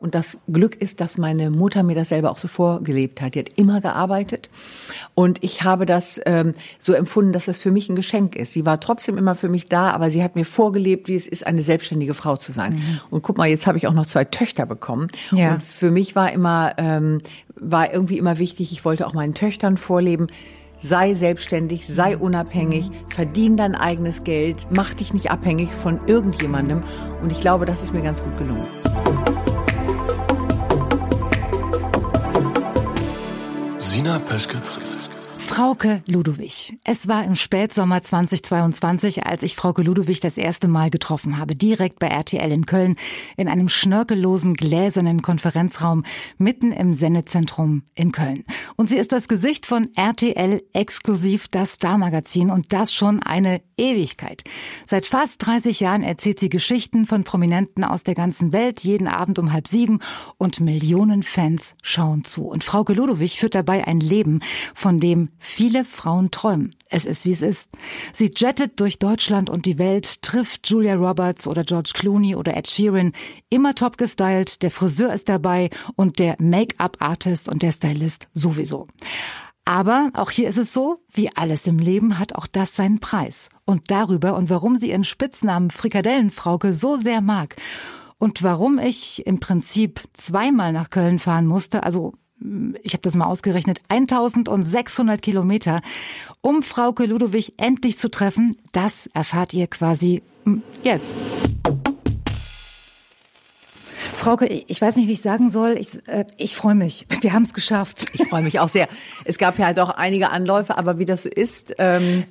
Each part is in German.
Und das Glück ist, dass meine Mutter mir das selber auch so vorgelebt hat. Die hat immer gearbeitet und ich habe das ähm, so empfunden, dass das für mich ein Geschenk ist. Sie war trotzdem immer für mich da, aber sie hat mir vorgelebt, wie es ist, eine selbstständige Frau zu sein. Mhm. Und guck mal, jetzt habe ich auch noch zwei Töchter bekommen. Ja. Und für mich war immer ähm, war irgendwie immer wichtig. Ich wollte auch meinen Töchtern vorleben sei selbstständig, sei unabhängig, verdien dein eigenes Geld, mach dich nicht abhängig von irgendjemandem. Und ich glaube, das ist mir ganz gut gelungen. Sina Peschke trifft. Frauke Ludowig. Es war im Spätsommer 2022, als ich Frauke Ludowig das erste Mal getroffen habe, direkt bei RTL in Köln, in einem schnörkellosen, gläsernen Konferenzraum mitten im Sendezentrum in Köln. Und sie ist das Gesicht von RTL exklusiv das Star-Magazin und das schon eine Ewigkeit. Seit fast 30 Jahren erzählt sie Geschichten von Prominenten aus der ganzen Welt, jeden Abend um halb sieben und Millionen Fans schauen zu. Und Frauke Ludowig führt dabei ein Leben, von dem viele Frauen träumen. Es ist, wie es ist. Sie jettet durch Deutschland und die Welt, trifft Julia Roberts oder George Clooney oder Ed Sheeran, immer top gestylt, der Friseur ist dabei und der Make-up-Artist und der Stylist sowieso. Aber auch hier ist es so, wie alles im Leben hat auch das seinen Preis. Und darüber und warum sie ihren Spitznamen Frikadellenfrauke so sehr mag und warum ich im Prinzip zweimal nach Köln fahren musste, also ich habe das mal ausgerechnet, 1600 Kilometer, um Frauke Ludowig endlich zu treffen. Das erfahrt ihr quasi jetzt. Frauke, ich weiß nicht, wie ich sagen soll. Ich, äh, ich freue mich. Wir haben es geschafft. Ich freue mich auch sehr. Es gab ja auch einige Anläufe, aber wie das so ist, ähm,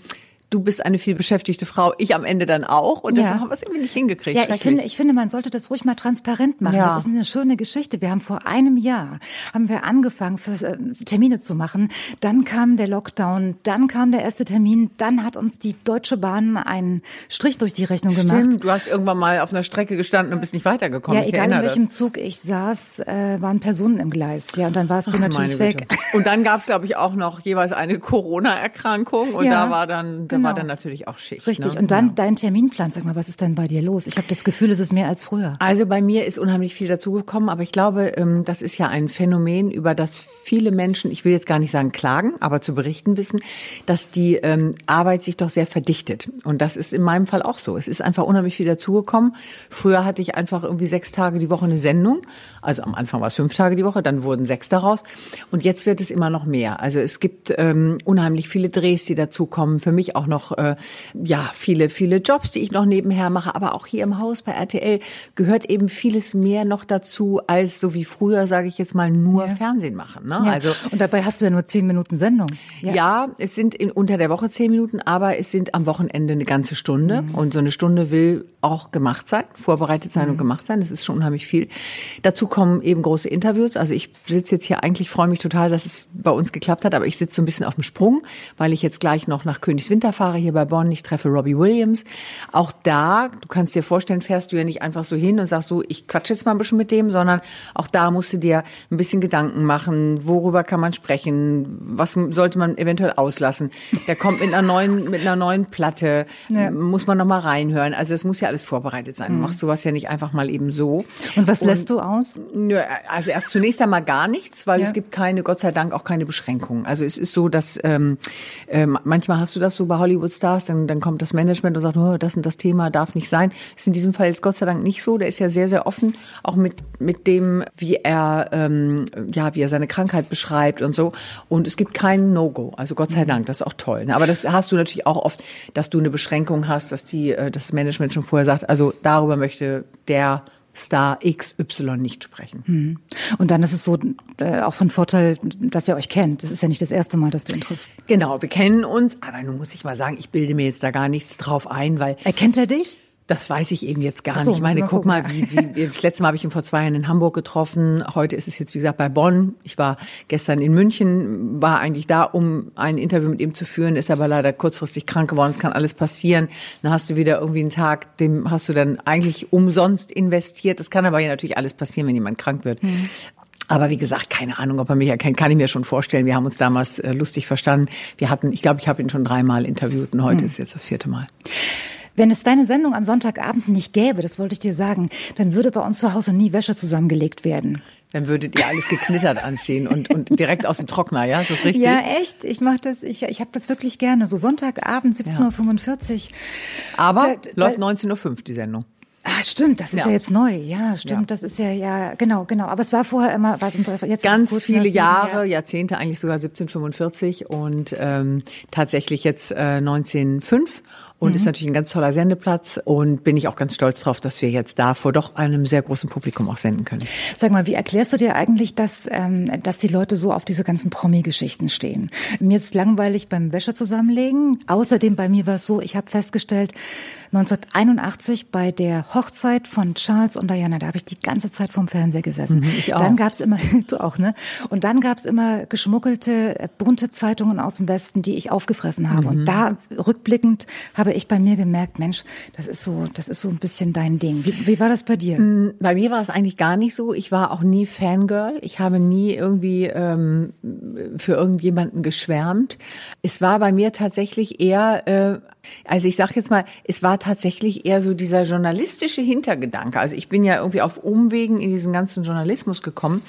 du bist eine viel beschäftigte Frau, ich am Ende dann auch. Und deshalb ja. haben wir es irgendwie nicht hingekriegt. Ja, ich finde, ich finde, man sollte das ruhig mal transparent machen. Ja. Das ist eine schöne Geschichte. Wir haben vor einem Jahr, haben wir angefangen, für, äh, Termine zu machen. Dann kam der Lockdown, dann kam der erste Termin, dann hat uns die Deutsche Bahn einen Strich durch die Rechnung Stimmt, gemacht. du hast irgendwann mal auf einer Strecke gestanden und bist nicht weitergekommen. Ja, ich egal in welchem das. Zug ich saß, äh, waren Personen im Gleis. Ja, und dann warst Ach, du natürlich weg. Und dann gab es, glaube ich, auch noch jeweils eine Corona-Erkrankung und ja, da war dann, da genau. war dann natürlich auch Schicht. Richtig. Ne? Und dann ja. dein Terminplan. Sag mal, was ist denn bei dir los? Ich habe das Gefühl, es ist mehr als früher. Also bei mir ist unheimlich viel dazugekommen, aber ich glaube, ähm, das ist ja ein Phänomen, über das viele Menschen, ich will jetzt gar nicht sagen klagen, aber zu berichten wissen, dass die ähm, Arbeit sich doch sehr verdichtet. Und das ist in meinem Fall auch so. Es ist einfach unheimlich viel dazugekommen. Früher hatte ich einfach irgendwie sechs Tage die Woche eine Sendung. Also am Anfang war es fünf Tage die Woche, dann wurden sechs daraus. Und jetzt wird es immer noch mehr. Also es gibt ähm, unheimlich viele Drehs, die dazukommen. Für mich auch noch äh, ja, viele, viele Jobs, die ich noch nebenher mache, aber auch hier im Haus bei RTL gehört eben vieles mehr noch dazu, als so wie früher, sage ich jetzt mal, nur ja. Fernsehen machen. Ne? Ja. Also Und dabei hast du ja nur zehn Minuten Sendung. Ja, ja es sind in, unter der Woche zehn Minuten, aber es sind am Wochenende eine ganze Stunde. Mhm. Und so eine Stunde will auch gemacht sein, vorbereitet sein mhm. und gemacht sein. Das ist schon unheimlich viel. Dazu kommen eben große Interviews. Also ich sitze jetzt hier eigentlich, freue mich total, dass es bei uns geklappt hat, aber ich sitze so ein bisschen auf dem Sprung, weil ich jetzt gleich noch nach Königswinter fahre, hier bei Bonn. Ich treffe Robbie Williams. Auch da, du kannst dir vorstellen, fährst du ja nicht einfach so hin und sagst so, ich quatsche jetzt mal ein bisschen mit dem, sondern auch da musst du dir ein bisschen Gedanken machen, worüber kann man sprechen, was sollte man eventuell auslassen. Der kommt mit einer neuen, mit einer neuen Platte, ja. muss man noch mal reinhören. Also es muss ja alles vorbereitet sein. Du mhm. machst sowas ja nicht einfach mal eben so. Und was lässt du aus? Also erst zunächst einmal gar nichts, weil ja. es gibt keine, Gott sei Dank, auch keine Beschränkungen. Also es ist so, dass ähm, äh, manchmal hast du das so bei Hollywood Stars, dann, dann kommt das Management und sagt, oh, das und das Thema darf nicht sein. Ist in diesem Fall jetzt Gott sei Dank nicht so. Der ist ja sehr, sehr offen, auch mit, mit dem, wie er, ähm, ja, wie er seine Krankheit beschreibt und so. Und es gibt kein No-Go. Also Gott sei Dank, das ist auch toll. Ne? Aber das hast du natürlich auch oft, dass du eine Beschränkung hast, dass die, äh, das Management schon vorher sagt, also darüber möchte der Star XY nicht sprechen. Hm. Und dann ist es so äh, auch von Vorteil, dass ihr euch kennt. Das ist ja nicht das erste Mal, dass du ihn triffst. Genau, wir kennen uns, aber nun muss ich mal sagen, ich bilde mir jetzt da gar nichts drauf ein, weil. Erkennt er dich? Das weiß ich eben jetzt gar so, nicht. Ich meine, guck mal, wie, wie, das letzte Mal habe ich ihn vor zwei Jahren in Hamburg getroffen. Heute ist es jetzt, wie gesagt, bei Bonn. Ich war gestern in München, war eigentlich da, um ein Interview mit ihm zu führen, ist aber leider kurzfristig krank geworden. Es kann alles passieren. Dann hast du wieder irgendwie einen Tag, dem hast du dann eigentlich umsonst investiert. Das kann aber ja natürlich alles passieren, wenn jemand krank wird. Mhm. Aber wie gesagt, keine Ahnung, ob er mich erkennt, kann ich mir schon vorstellen. Wir haben uns damals äh, lustig verstanden. Wir hatten, ich glaube, ich habe ihn schon dreimal interviewt und heute mhm. ist jetzt das vierte Mal. Wenn es deine Sendung am Sonntagabend nicht gäbe, das wollte ich dir sagen, dann würde bei uns zu Hause nie Wäsche zusammengelegt werden. Dann würdet ihr alles geknittert anziehen und, und direkt aus dem Trockner, ja? Ist das richtig? Ja, echt. Ich mache das, ich, ich habe das wirklich gerne. So Sonntagabend, 17.45 Uhr. Aber da, läuft 19.05 Uhr die Sendung. Ah, stimmt, das ist ja, ja jetzt neu. Ja, stimmt, ja. das ist ja, ja, genau, genau. Aber es war vorher immer, war es um jetzt Ganz viele Jahre, Jahr. Jahrzehnte, eigentlich sogar 1745 und ähm, tatsächlich jetzt äh, 1905 und mhm. ist natürlich ein ganz toller Sendeplatz und bin ich auch ganz stolz drauf, dass wir jetzt da vor doch einem sehr großen Publikum auch senden können. Sag mal, wie erklärst du dir eigentlich, dass, ähm, dass die Leute so auf diese ganzen Promi-Geschichten stehen? Mir ist langweilig beim Wäsche zusammenlegen. Außerdem bei mir war es so, ich habe festgestellt, 1981 bei der Hochzeit von Charles und Diana, da habe ich die ganze Zeit vorm Fernseher gesessen. Mhm, ich auch. Dann gab's immer, du auch, ne? Und dann gab's immer geschmuggelte, äh, bunte Zeitungen aus dem Westen, die ich aufgefressen habe. Mhm. Und da rückblickend habe ich bei mir gemerkt, Mensch, das ist so, das ist so ein bisschen dein Ding. Wie, wie war das bei dir? Mm, bei mir war es eigentlich gar nicht so. Ich war auch nie Fangirl. Ich habe nie irgendwie ähm, für irgendjemanden geschwärmt. Es war bei mir tatsächlich eher äh, also ich sage jetzt mal, es war tatsächlich eher so dieser journalistische Hintergedanke. Also ich bin ja irgendwie auf Umwegen in diesen ganzen Journalismus gekommen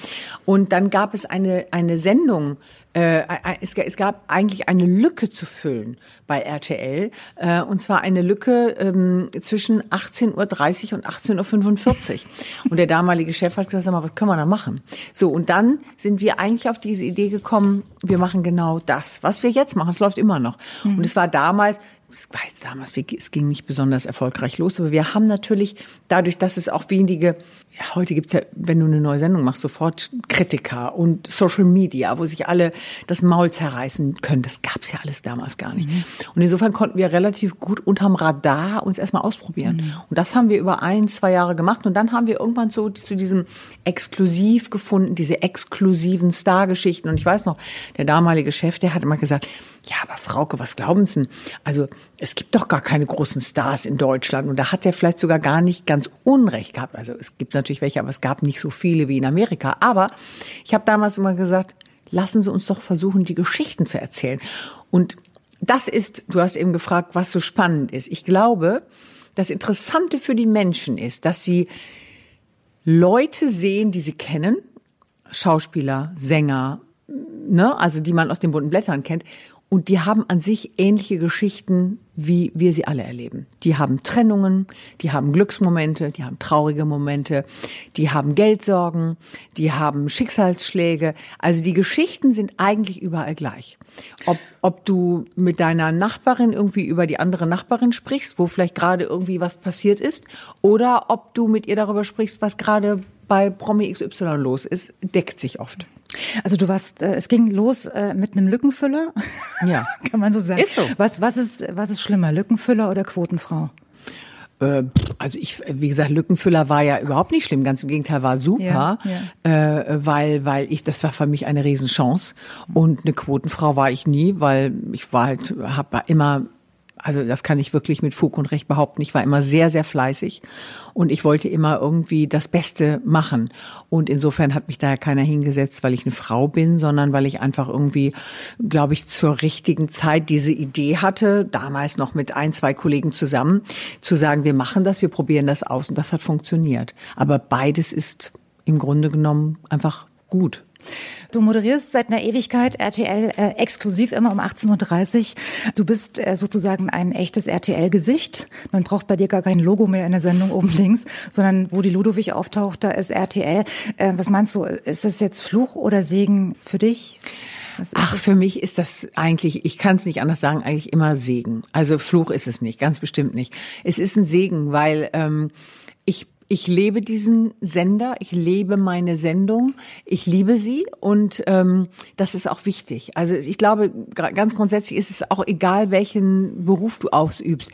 und dann gab es eine eine Sendung äh, es, es, gab eigentlich eine Lücke zu füllen bei RTL, äh, und zwar eine Lücke ähm, zwischen 18.30 Uhr und 18.45 Uhr. Und der damalige Chef hat gesagt, sag mal, was können wir da machen? So, und dann sind wir eigentlich auf diese Idee gekommen, wir machen genau das, was wir jetzt machen. Es läuft immer noch. Mhm. Und es war damals, es war jetzt damals, es ging nicht besonders erfolgreich los, aber wir haben natürlich dadurch, dass es auch wenige heute gibt's ja, wenn du eine neue Sendung machst, sofort Kritiker und Social Media, wo sich alle das Maul zerreißen können. Das gab's ja alles damals gar nicht. Mhm. Und insofern konnten wir relativ gut unterm Radar uns erstmal ausprobieren. Mhm. Und das haben wir über ein, zwei Jahre gemacht. Und dann haben wir irgendwann so zu diesem Exklusiv gefunden, diese exklusiven Stargeschichten. Und ich weiß noch, der damalige Chef, der hat immer gesagt, ja, aber Frauke, was glauben Sie denn? Also, es gibt doch gar keine großen Stars in Deutschland. Und da hat er vielleicht sogar gar nicht ganz Unrecht gehabt. Also, es gibt natürlich welche, aber es gab nicht so viele wie in Amerika. Aber ich habe damals immer gesagt, lassen Sie uns doch versuchen, die Geschichten zu erzählen. Und das ist, du hast eben gefragt, was so spannend ist. Ich glaube, das Interessante für die Menschen ist, dass sie Leute sehen, die sie kennen, Schauspieler, Sänger, ne, also die man aus den bunten Blättern kennt, und die haben an sich ähnliche Geschichten, wie wir sie alle erleben. Die haben Trennungen, die haben Glücksmomente, die haben traurige Momente, die haben Geldsorgen, die haben Schicksalsschläge. Also die Geschichten sind eigentlich überall gleich. Ob, ob du mit deiner Nachbarin irgendwie über die andere Nachbarin sprichst, wo vielleicht gerade irgendwie was passiert ist, oder ob du mit ihr darüber sprichst, was gerade bei Promi XY los ist, deckt sich oft. Also du warst, äh, es ging los äh, mit einem Lückenfüller. Ja. Kann man so sagen. Ist so. Was, was ist, was ist schlimmer, Lückenfüller oder Quotenfrau? Äh, also ich, wie gesagt, Lückenfüller war ja überhaupt nicht schlimm, ganz im Gegenteil, war super, ja, ja. Äh, weil, weil ich, das war für mich eine Riesenchance. Und eine Quotenfrau war ich nie, weil ich war halt, habe immer also das kann ich wirklich mit Fug und Recht behaupten. Ich war immer sehr, sehr fleißig und ich wollte immer irgendwie das Beste machen. Und insofern hat mich da ja keiner hingesetzt, weil ich eine Frau bin, sondern weil ich einfach irgendwie, glaube ich, zur richtigen Zeit diese Idee hatte, damals noch mit ein, zwei Kollegen zusammen, zu sagen, wir machen das, wir probieren das aus und das hat funktioniert. Aber beides ist im Grunde genommen einfach gut. Du moderierst seit einer Ewigkeit RTL äh, exklusiv immer um 18.30 Uhr. Du bist äh, sozusagen ein echtes RTL-Gesicht. Man braucht bei dir gar kein Logo mehr in der Sendung oben links, sondern wo die Ludowig auftaucht, da ist RTL. Äh, was meinst du, ist das jetzt Fluch oder Segen für dich? Ach, für mich ist das eigentlich, ich kann es nicht anders sagen, eigentlich immer Segen. Also Fluch ist es nicht, ganz bestimmt nicht. Es ist ein Segen, weil ähm, ich lebe diesen Sender, ich lebe meine Sendung, ich liebe sie und ähm, das ist auch wichtig. Also ich glaube, ganz grundsätzlich ist es auch egal, welchen Beruf du ausübst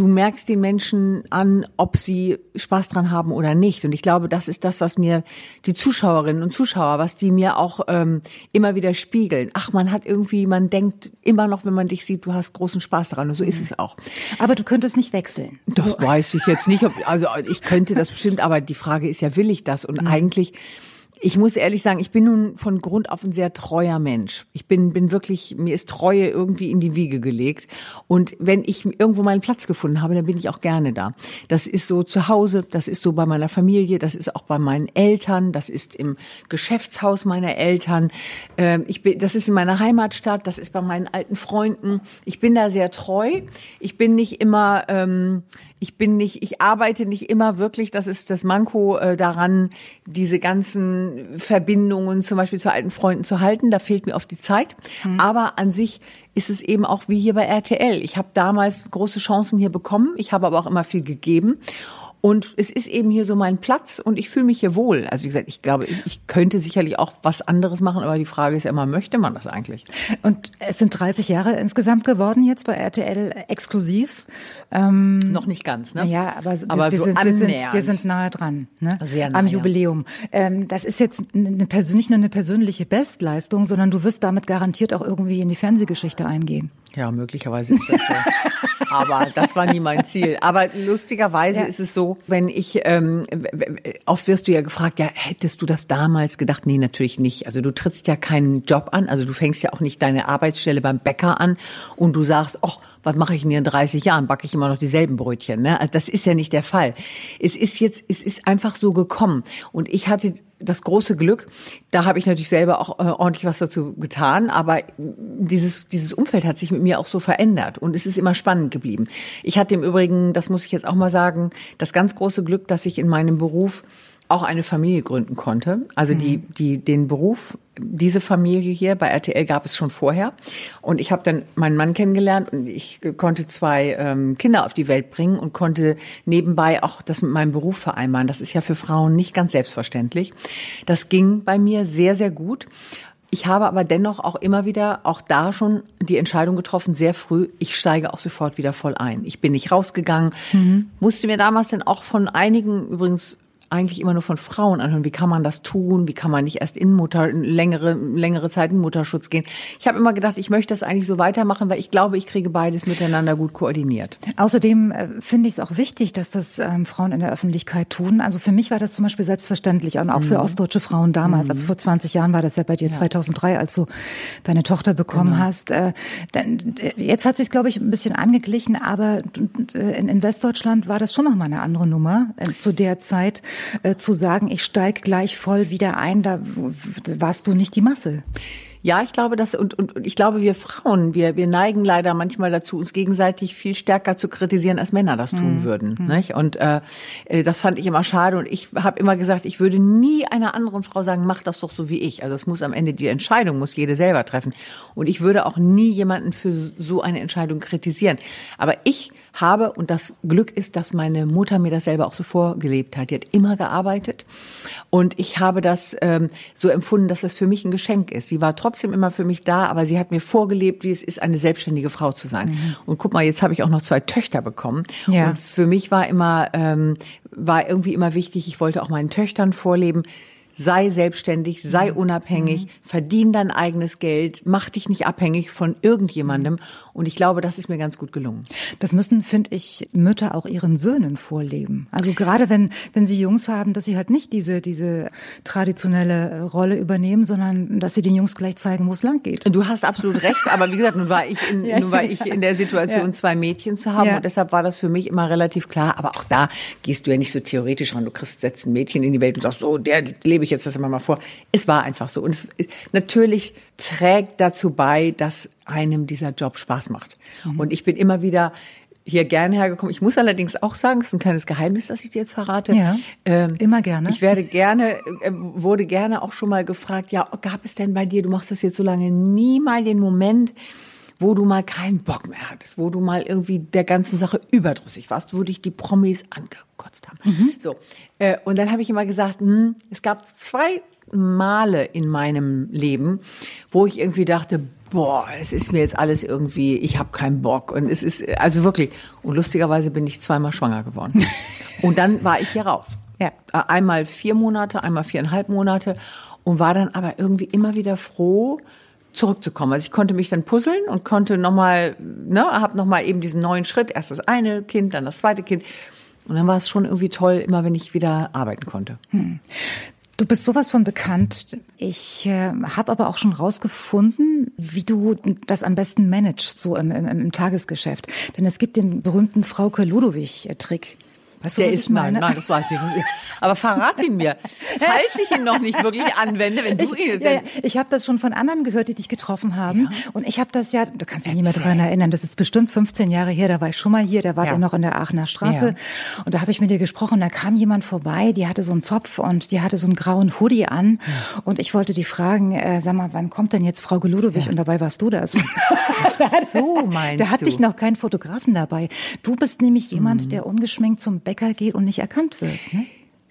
du merkst den Menschen an, ob sie Spaß dran haben oder nicht. Und ich glaube, das ist das, was mir die Zuschauerinnen und Zuschauer, was die mir auch ähm, immer wieder spiegeln. Ach, man hat irgendwie, man denkt immer noch, wenn man dich sieht, du hast großen Spaß daran. Und so ist es auch. Aber du könntest nicht wechseln. Das so. weiß ich jetzt nicht. Ob, also ich könnte das bestimmt, aber die Frage ist ja, will ich das? Und mhm. eigentlich Ich muss ehrlich sagen, ich bin nun von Grund auf ein sehr treuer Mensch. Ich bin, bin wirklich, mir ist Treue irgendwie in die Wiege gelegt. Und wenn ich irgendwo meinen Platz gefunden habe, dann bin ich auch gerne da. Das ist so zu Hause, das ist so bei meiner Familie, das ist auch bei meinen Eltern, das ist im Geschäftshaus meiner Eltern. Ähm, ich bin, das ist in meiner Heimatstadt, das ist bei meinen alten Freunden. Ich bin da sehr treu. Ich bin nicht immer, ähm, ich bin nicht, ich arbeite nicht immer wirklich, das ist das Manko äh, daran, diese ganzen Verbindungen zum Beispiel zu alten Freunden zu halten. Da fehlt mir oft die Zeit. Mhm. Aber an sich ist es eben auch wie hier bei RTL. Ich habe damals große Chancen hier bekommen. Ich habe aber auch immer viel gegeben. Und es ist eben hier so mein Platz und ich fühle mich hier wohl. Also wie gesagt, ich glaube, ich, ich, könnte sicherlich auch was anderes machen, aber die Frage ist ja immer, möchte man das eigentlich? Und es sind 30 Jahre insgesamt geworden jetzt bei RTL exklusiv. Ähm, Noch nicht ganz, ne? Ja, aber, aber wir, so sind, wir, sind, wir sind nahe dran, ne? Sehr nahe, Am Jubiläum. Ähm, das ist jetzt eine, nicht nur eine persönliche Bestleistung, sondern du wirst damit garantiert auch irgendwie in die Fernsehgeschichte eingehen. Ja, möglicherweise ist das so. Aber das war nie mein Ziel. Aber lustigerweise ja. ist es so, wenn ich, ähm, oft wirst du ja gefragt, ja, hättest du das damals gedacht? Nee, natürlich nicht. Also du trittst ja keinen Job an, also du fängst ja auch nicht deine Arbeitsstelle beim Bäcker an und du sagst, oh, was mache ich denn hier in 30 Jahren? Backe ich immer noch dieselben Brötchen? Ne? Also das ist ja nicht der Fall. Es ist jetzt, es ist einfach so gekommen. Und ich hatte das große Glück, da habe ich natürlich selber auch äh, ordentlich was dazu getan, aber dieses, dieses Umfeld hat sich mit mir auch so verändert und es ist immer spannend geblieben. Ich hatte im Übrigen, das muss ich jetzt auch mal sagen, das ganz große Glück, dass ich in meinem Beruf auch eine Familie gründen konnte. Also die, mhm. die, den Beruf, diese Familie hier bei RTL gab es schon vorher. Und ich habe dann meinen Mann kennengelernt und ich konnte zwei ähm, Kinder auf die Welt bringen und konnte nebenbei auch das mit meinem Beruf vereinbaren. Das ist ja für Frauen nicht ganz selbstverständlich. Das ging bei mir sehr, sehr gut. Ich habe aber dennoch auch immer wieder, auch da schon die Entscheidung getroffen, sehr früh, ich steige auch sofort wieder voll ein. Ich bin nicht rausgegangen, mhm. musste mir damals dann auch von einigen übrigens eigentlich immer nur von Frauen anhören. Wie kann man das tun? Wie kann man nicht erst in Mutter längere längere Zeit in Mutterschutz gehen? Ich habe immer gedacht, ich möchte das eigentlich so weitermachen, weil ich glaube, ich kriege beides miteinander gut koordiniert. Außerdem äh, finde ich es auch wichtig, dass das ähm, Frauen in der Öffentlichkeit tun. Also für mich war das zum Beispiel selbstverständlich und auch mhm. für ostdeutsche Frauen damals. Mhm. Also vor 20 Jahren war das ja bei dir ja. 2003, als du deine Tochter bekommen genau. hast. Äh, dann, jetzt hat sich glaube ich ein bisschen angeglichen, aber in, in Westdeutschland war das schon noch mal eine andere Nummer äh, zu der Zeit äh, zu sagen, ich steig gleich voll wieder ein, da warst du nicht die Masse. Ja, ich glaube, dass und, und, und ich glaube, wir Frauen, wir wir neigen leider manchmal dazu, uns gegenseitig viel stärker zu kritisieren, als Männer das tun mhm. würden. Mhm. Nicht? Und äh, äh, das fand ich immer schade. Und ich habe immer gesagt, ich würde nie einer anderen Frau sagen, mach das doch so wie ich. Also es muss am Ende die Entscheidung muss jede selber treffen. Und ich würde auch nie jemanden für so eine Entscheidung kritisieren. Aber ich habe und das Glück ist, dass meine Mutter mir das selber auch so vorgelebt hat. Die hat immer gearbeitet und ich habe das ähm, so empfunden, dass das für mich ein Geschenk ist. Sie war trotzdem immer für mich da, aber sie hat mir vorgelebt, wie es ist, eine selbstständige Frau zu sein. Mhm. Und guck mal, jetzt habe ich auch noch zwei Töchter bekommen. Ja. Und für mich war immer, ähm, war irgendwie immer wichtig, ich wollte auch meinen Töchtern vorleben, sei selbstständig, sei mhm. unabhängig, mhm. verdien dein eigenes Geld, mach dich nicht abhängig von irgendjemandem. Und ich glaube, das ist mir ganz gut gelungen. Das müssen, finde ich, Mütter auch ihren Söhnen vorleben. Also gerade wenn, wenn sie Jungs haben, dass sie halt nicht diese, diese traditionelle Rolle übernehmen, sondern dass sie den Jungs gleich zeigen, wo es lang geht. Du hast absolut recht. Aber wie gesagt, nun war ich in, ja, nun war ich in der Situation, ja. zwei Mädchen zu haben. Ja. Und deshalb war das für mich immer relativ klar. Aber auch da gehst du ja nicht so theoretisch ran. Du kriegst, setzt ein Mädchen in die Welt und sagst, so, der lebe ich jetzt das immer mal vor. Es war einfach so. Und es natürlich trägt dazu bei, dass einem dieser Job Spaß macht. Mhm. Und ich bin immer wieder hier gerne hergekommen. Ich muss allerdings auch sagen, es ist ein kleines Geheimnis, das ich dir jetzt verrate. Ja, ähm, immer gerne. Ich werde gerne, äh, wurde gerne auch schon mal gefragt, ja, gab es denn bei dir, du machst das jetzt so lange, nie mal den Moment, wo du mal keinen Bock mehr hattest, wo du mal irgendwie der ganzen Sache überdrüssig warst, wo dich die Promis angekotzt haben. Mhm. So. Äh, und dann habe ich immer gesagt, hm, es gab zwei Male in meinem Leben, wo ich irgendwie dachte, boah, es ist mir jetzt alles irgendwie, ich habe keinen Bock. Und es ist, also wirklich, und lustigerweise bin ich zweimal schwanger geworden. und dann war ich hier raus. Ja. Einmal vier Monate, einmal viereinhalb Monate und war dann aber irgendwie immer wieder froh, zurückzukommen. Also ich konnte mich dann puzzeln und konnte nochmal, ne, hab nochmal eben diesen neuen Schritt, erst das eine Kind, dann das zweite Kind. Und dann war es schon irgendwie toll, immer wenn ich wieder arbeiten konnte. Hm. Du bist sowas von bekannt. Ich äh, habe aber auch schon rausgefunden, wie du das am besten managst, so im, im, im Tagesgeschäft. Denn es gibt den berühmten Frauke Ludowig-Trick. Weißt du, der ist, nein, nein, das weiß ich nicht. Aber verrat ihn mir, falls ich ihn noch nicht wirklich anwende, wenn du ich, ihn... Ja, ja. Ich habe das schon von anderen gehört, die dich getroffen haben. Ja. Und ich habe das ja, du kannst dich nicht mehr daran erinnern, das ist bestimmt 15 Jahre her, da war ich schon mal hier, da war ja. er noch in der Aachener Straße. Und da habe ich mit dir gesprochen, da kam jemand vorbei, die hatte so einen Zopf und die hatte so einen grauen Hoodie an. Und ich wollte die fragen, äh, sag mal, wann kommt denn jetzt Frau Geludowig? Und dabei warst du das. so meinst Da hatte du. ich noch keinen Fotografen dabei. Du bist nämlich jemand, mhm. der ungeschminkt zum Bäcker geht und nicht erkannt wird. Ne?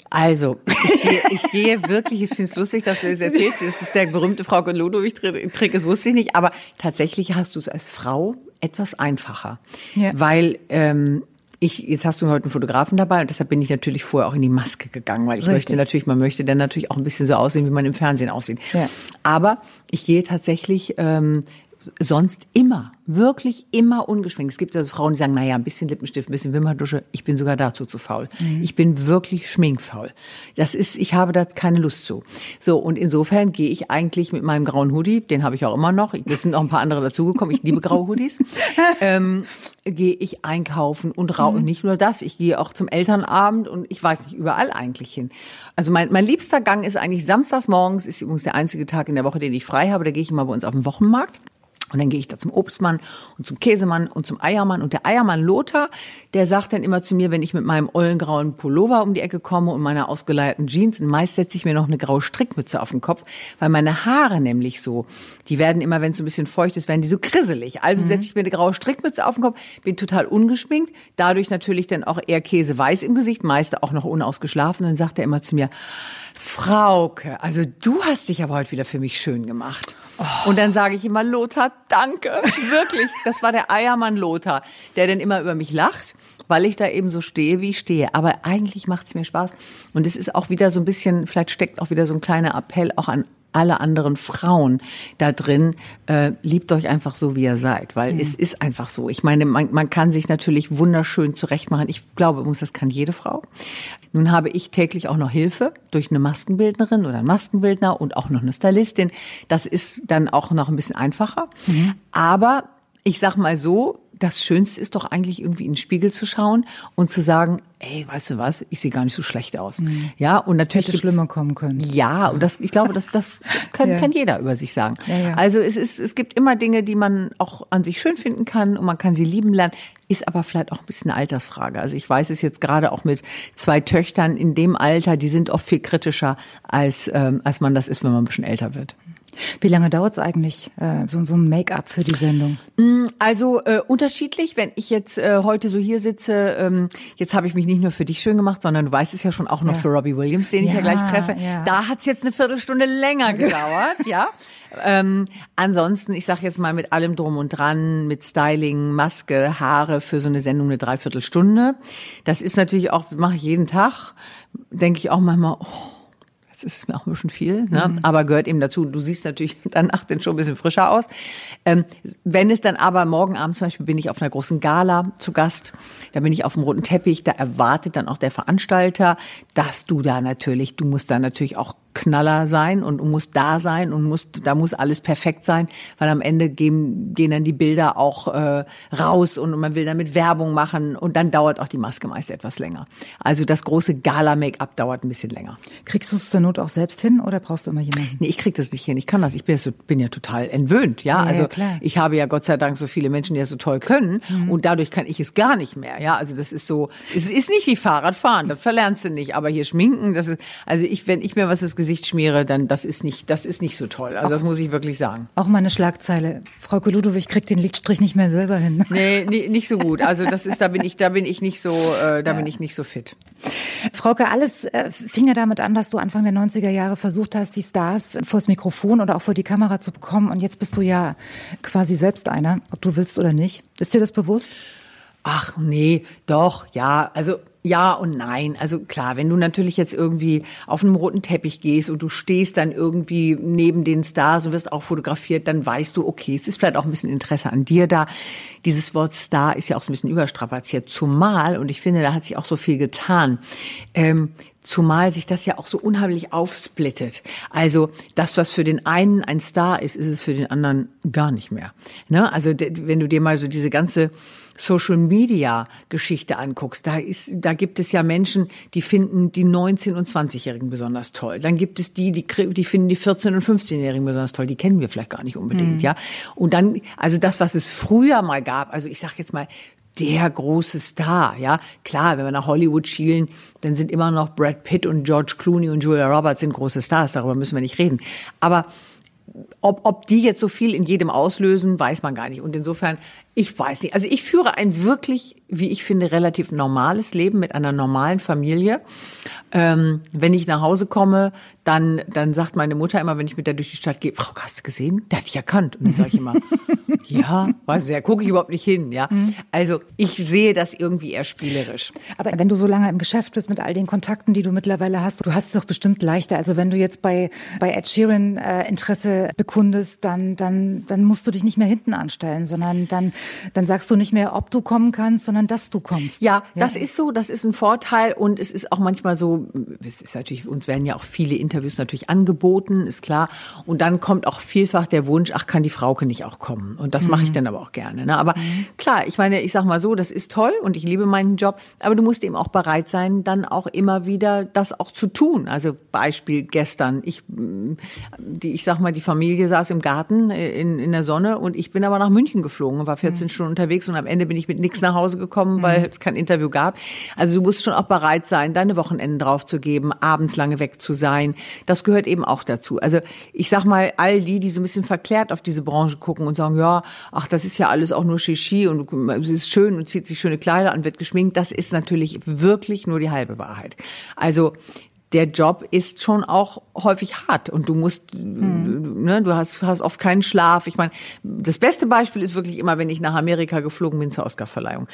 Also, ich gehe, ich gehe wirklich, ich finde es lustig, dass du es erzählst. Das ist der berühmte Frau Ludwig-Trick, das wusste ich nicht. Aber tatsächlich hast du es als Frau etwas einfacher. Ja. Weil ähm, ich, jetzt hast du heute einen Fotografen dabei und deshalb bin ich natürlich vorher auch in die Maske gegangen, weil ich Richtig. möchte natürlich, man möchte dann natürlich auch ein bisschen so aussehen, wie man im Fernsehen aussieht. Ja. Aber ich gehe tatsächlich ähm, sonst immer, wirklich immer ungeschminkt. Es gibt also Frauen, die sagen, naja, ein bisschen Lippenstift, ein bisschen Wimperdusche. Ich bin sogar dazu zu faul. Mhm. Ich bin wirklich schminkfaul. Das ist, ich habe da keine Lust zu. So, und insofern gehe ich eigentlich mit meinem grauen Hoodie, den habe ich auch immer noch. Es sind noch ein paar andere dazugekommen. Ich liebe graue Hoodies. ähm, gehe ich einkaufen und rauche. Mhm. Nicht nur das, ich gehe auch zum Elternabend und ich weiß nicht, überall eigentlich hin. Also mein, mein liebster Gang ist eigentlich samstags morgens, ist übrigens der einzige Tag in der Woche, den ich frei habe. Da gehe ich immer bei uns auf den Wochenmarkt. Und dann gehe ich da zum Obstmann und zum Käsemann und zum Eiermann. Und der Eiermann Lothar, der sagt dann immer zu mir, wenn ich mit meinem ollengrauen Pullover um die Ecke komme und meiner ausgeleierten Jeans, und meist setze ich mir noch eine graue Strickmütze auf den Kopf, weil meine Haare nämlich so, die werden immer, wenn es so ein bisschen feucht ist, werden die so krisselig. Also mhm. setze ich mir eine graue Strickmütze auf den Kopf, bin total ungeschminkt, dadurch natürlich dann auch eher Käseweiß im Gesicht, meist auch noch unausgeschlafen. Dann sagt er immer zu mir, Frauke, also du hast dich aber heute wieder für mich schön gemacht. Oh. Und dann sage ich immer, Lothar, danke. Wirklich. Das war der Eiermann Lothar, der dann immer über mich lacht weil ich da eben so stehe, wie ich stehe. Aber eigentlich macht's mir Spaß. Und es ist auch wieder so ein bisschen, vielleicht steckt auch wieder so ein kleiner Appell auch an alle anderen Frauen da drin, äh, liebt euch einfach so, wie ihr seid, weil mhm. es ist einfach so. Ich meine, man, man kann sich natürlich wunderschön zurechtmachen. Ich glaube, das kann jede Frau. Nun habe ich täglich auch noch Hilfe durch eine Maskenbildnerin oder einen Maskenbildner und auch noch eine Stylistin. Das ist dann auch noch ein bisschen einfacher. Mhm. Aber ich sag mal so, das Schönste ist doch eigentlich irgendwie in den Spiegel zu schauen und zu sagen, ey, weißt du was, ich sehe gar nicht so schlecht aus. Mhm. Ja, und natürlich hätte schlimmer kommen können. Ja, und das, ich glaube, das, das kann, ja. kann jeder über sich sagen. Ja, ja. Also es ist, es gibt immer Dinge, die man auch an sich schön finden kann und man kann sie lieben lernen. Ist aber vielleicht auch ein bisschen eine Altersfrage. Also ich weiß es jetzt gerade auch mit zwei Töchtern in dem Alter, die sind oft viel kritischer als ähm, als man das ist, wenn man ein bisschen älter wird. Wie lange dauert es eigentlich, äh, so, so ein Make-up für die Sendung? Mm, also äh, unterschiedlich. Wenn ich jetzt äh, heute so hier sitze, ähm, jetzt habe ich mich nicht nur für dich schön gemacht, sondern du weißt es ja schon auch noch ja. für Robbie Williams, den ich ja, ja gleich treffe. Ja. Da hat's jetzt eine Viertelstunde länger gedauert, ja. Ähm, ansonsten, ich sage jetzt mal mit allem drum und dran, mit Styling, Maske, Haare für so eine Sendung eine Dreiviertelstunde. Das ist natürlich auch, mache ich jeden Tag, denke ich auch manchmal, oh, das ist mir auch ein bisschen viel, ne? Mhm. aber gehört eben dazu. Du siehst natürlich danach dann schon ein bisschen frischer aus. Ähm, wenn es dann aber morgen Abend zum Beispiel bin ich auf einer großen Gala zu Gast, da bin ich auf dem roten Teppich, da erwartet dann auch der Veranstalter, dass du da natürlich, du musst da natürlich auch Knaller sein und muss da sein und muss, da muss alles perfekt sein, weil am Ende gehen, gehen dann die Bilder auch äh, raus und man will damit Werbung machen und dann dauert auch die Maske meist etwas länger. Also das große Gala-Make-up dauert ein bisschen länger. Kriegst du es zur Not auch selbst hin oder brauchst du immer jemanden? Nee, ich krieg das nicht hin. Ich kann das. Ich bin, ja, so, bin ja total entwöhnt. Ja, ja also ja, ich habe ja Gott sei Dank so viele Menschen, die das so toll können mhm. und dadurch kann ich es gar nicht mehr. Ja, also das ist so, es ist nicht wie Fahrradfahren, das verlernst du nicht. Aber hier schminken, das ist, also ich, wenn ich mir was ins Gesicht schmiere, dann das ist nicht, das ist nicht so toll. Also auch, das muss ich wirklich sagen. Auch meine Schlagzeile. Frau Ludowig kriegt den Lidstrich nicht mehr selber hin. Nee, nee, nicht so gut. Also das ist, da bin ich, da bin ich nicht so, äh, da ja. bin ich nicht so fit. Frauke, alles äh, fing ja damit an, dass du Anfang der 90er Jahre versucht hast, die Stars vors Mikrofon oder auch vor die Kamera zu bekommen. Und jetzt bist du ja quasi selbst einer, ob du willst oder nicht. Ist dir das bewusst? Ach nee, doch, ja. Also ja und nein. Also klar, wenn du natürlich jetzt irgendwie auf einem roten Teppich gehst und du stehst dann irgendwie neben den Stars und wirst auch fotografiert, dann weißt du, okay, es ist vielleicht auch ein bisschen Interesse an dir da. Dieses Wort Star ist ja auch so ein bisschen überstrapaziert. Zumal, und ich finde, da hat sich auch so viel getan. Ähm, Zumal sich das ja auch so unheimlich aufsplittet. Also das, was für den einen ein Star ist, ist es für den anderen gar nicht mehr. Ne? Also wenn du dir mal so diese ganze Social Media Geschichte anguckst, da ist, da gibt es ja Menschen, die finden die 19- und 20-Jährigen besonders toll. Dann gibt es die, die, die finden die 14- und 15-Jährigen besonders toll. Die kennen wir vielleicht gar nicht unbedingt, mhm. ja. Und dann, also das, was es früher mal gab, also ich sag jetzt mal, der große Star, ja. Klar, wenn wir nach Hollywood schielen, dann sind immer noch Brad Pitt und George Clooney und Julia Roberts sind große Stars, darüber müssen wir nicht reden. Aber ob, ob die jetzt so viel in jedem auslösen, weiß man gar nicht. Und insofern, ich weiß nicht. Also ich führe ein wirklich, wie ich finde, relativ normales Leben mit einer normalen Familie. Ähm, wenn ich nach Hause komme, dann, dann sagt meine Mutter immer, wenn ich mit der durch die Stadt gehe, Frau, hast du gesehen? Der hat dich erkannt. Und dann sage ich immer, ja, weiß ich, ja, gucke ich überhaupt nicht hin, ja. Mhm. Also ich sehe das irgendwie eher spielerisch. Aber wenn du so lange im Geschäft bist mit all den Kontakten, die du mittlerweile hast, du hast es doch bestimmt leichter. Also wenn du jetzt bei, bei Ed Sheeran äh, Interesse bekundest, dann, dann, dann musst du dich nicht mehr hinten anstellen, sondern dann, dann sagst du nicht mehr, ob du kommen kannst, sondern dass du kommst. Ja, ja, das ist so, das ist ein Vorteil und es ist auch manchmal so, es ist natürlich, uns werden ja auch viele Interviews natürlich angeboten, ist klar. Und dann kommt auch vielfach der Wunsch, ach, kann die Frauke nicht auch kommen? Und das mhm. mache ich mhm. dann aber auch gerne. Ne? Aber mhm. klar, ich meine, ich sag mal so, das ist toll und ich liebe meinen Job, aber du musst eben auch bereit sein, dann auch immer wieder das auch zu tun. Also Beispiel gestern, ich, die, ich sag mal, die Familie saß im Garten äh, in, in der Sonne und ich bin aber nach München geflogen, war 14 mhm. Stunden unterwegs und am Ende bin ich mit nichts nach Hause gekommen, weil mhm. es kein Interview gab. Also du musst schon auch bereit sein, deine Wochenenden draufzugeben, abends lange weg zu sein. Das gehört eben auch dazu. Also ich sag mal, all die, die so ein bisschen verklärt auf diese Branche gucken und sagen, ja, ach, das ist ja alles auch nur Shishi und es ist schön und zieht sich schöne Kleider an, wird geschminkt, das ist natürlich wirklich nur die halbe Wahrheit. Also der Job ist schon auch häufig hart und du musst, mhm. ne, du hast, hast oft keinen Schlaf. Ich meine, das beste Beispiel ist wirklich immer, wenn ich nach Amerika geflogen bin zur Oscarverleihung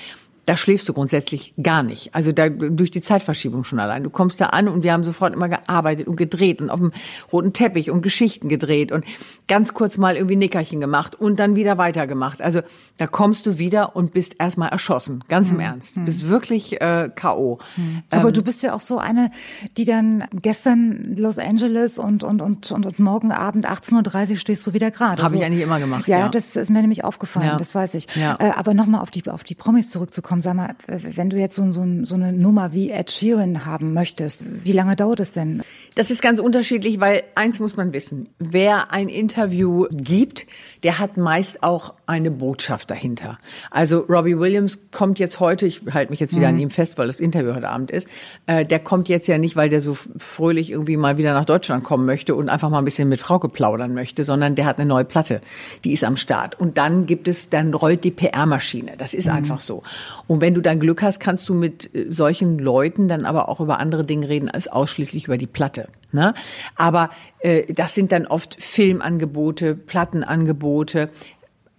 da schläfst du grundsätzlich gar nicht. Also da durch die Zeitverschiebung schon allein. Du kommst da an und wir haben sofort immer gearbeitet und gedreht und auf dem roten Teppich und Geschichten gedreht und ganz kurz mal irgendwie Nickerchen gemacht und dann wieder weitergemacht. Also da kommst du wieder und bist erstmal erschossen, ganz im hm. Ernst. Hm. Bist wirklich äh, KO. Hm. Aber ähm, du bist ja auch so eine, die dann gestern Los Angeles und und und und, und morgen Abend 18:30 Uhr stehst du wieder gerade. Habe so. ich eigentlich immer gemacht. Ja, ja, das ist mir nämlich aufgefallen, ja. das weiß ich. Ja. Äh, aber nochmal auf die auf die Promis zurückzukommen komm, sag mal, wenn du jetzt so, so, so eine Nummer wie Ed Sheeran haben möchtest, wie lange dauert es denn? Das ist ganz unterschiedlich, weil eins muss man wissen. Wer ein Interview gibt, der hat meist auch eine Botschaft dahinter. Also Robbie Williams kommt jetzt heute, ich halte mich jetzt wieder mhm. an ihm fest, weil das Interview heute Abend ist, äh, der kommt jetzt ja nicht, weil der so fröhlich irgendwie mal wieder nach Deutschland kommen möchte und einfach mal ein bisschen mit Frau geplaudern möchte, sondern der hat eine neue Platte, die ist am Start. Und dann gibt es, dann rollt die PR-Maschine. Das ist mhm. einfach so. Und wenn du dann Glück hast, kannst du mit äh, solchen Leuten dann aber auch über andere Dinge reden als ausschließlich über die Platte. Ne? Aber äh, das sind dann oft Filmangebote, Plattenangebote,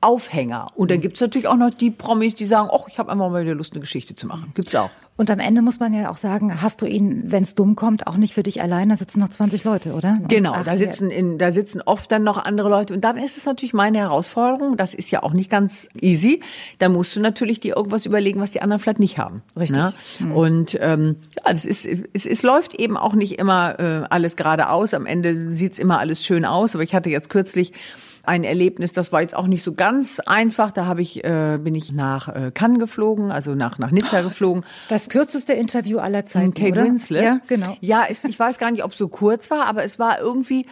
Aufhänger. Und dann gibt's natürlich auch noch die Promis, die sagen, ach, ich habe einfach mal wieder Lust, eine Geschichte zu machen. Gibt's auch. Und am Ende muss man ja auch sagen, hast du ihn, wenn es dumm kommt, auch nicht für dich allein, da sitzen noch 20 Leute, oder? genau, da sitzen in, da sitzen oft dann noch andere Leute. Und dann ist es natürlich meine Herausforderung, das ist ja auch nicht ganz easy. Da musst du natürlich dir irgendwas überlegen, was die anderen vielleicht nicht haben. Richtig. Mhm. Und ähm, ja, das ist, es, es läuft eben auch nicht immer äh, alles geradeaus. Am Ende sieht's immer alles schön aus. Aber ich hatte jetzt kürzlich ein Erlebnis, das war jetzt auch nicht so ganz einfach. Da habe ich, äh, bin ich nach äh, Cannes geflogen, also nach, nach Nizza geflogen. Das kürzeste Interview aller Zeiten, Kate oder? Winslet. Ja, genau. Ja, ist, ich weiß gar nicht, ob es so kurz war, aber es war irgendwie,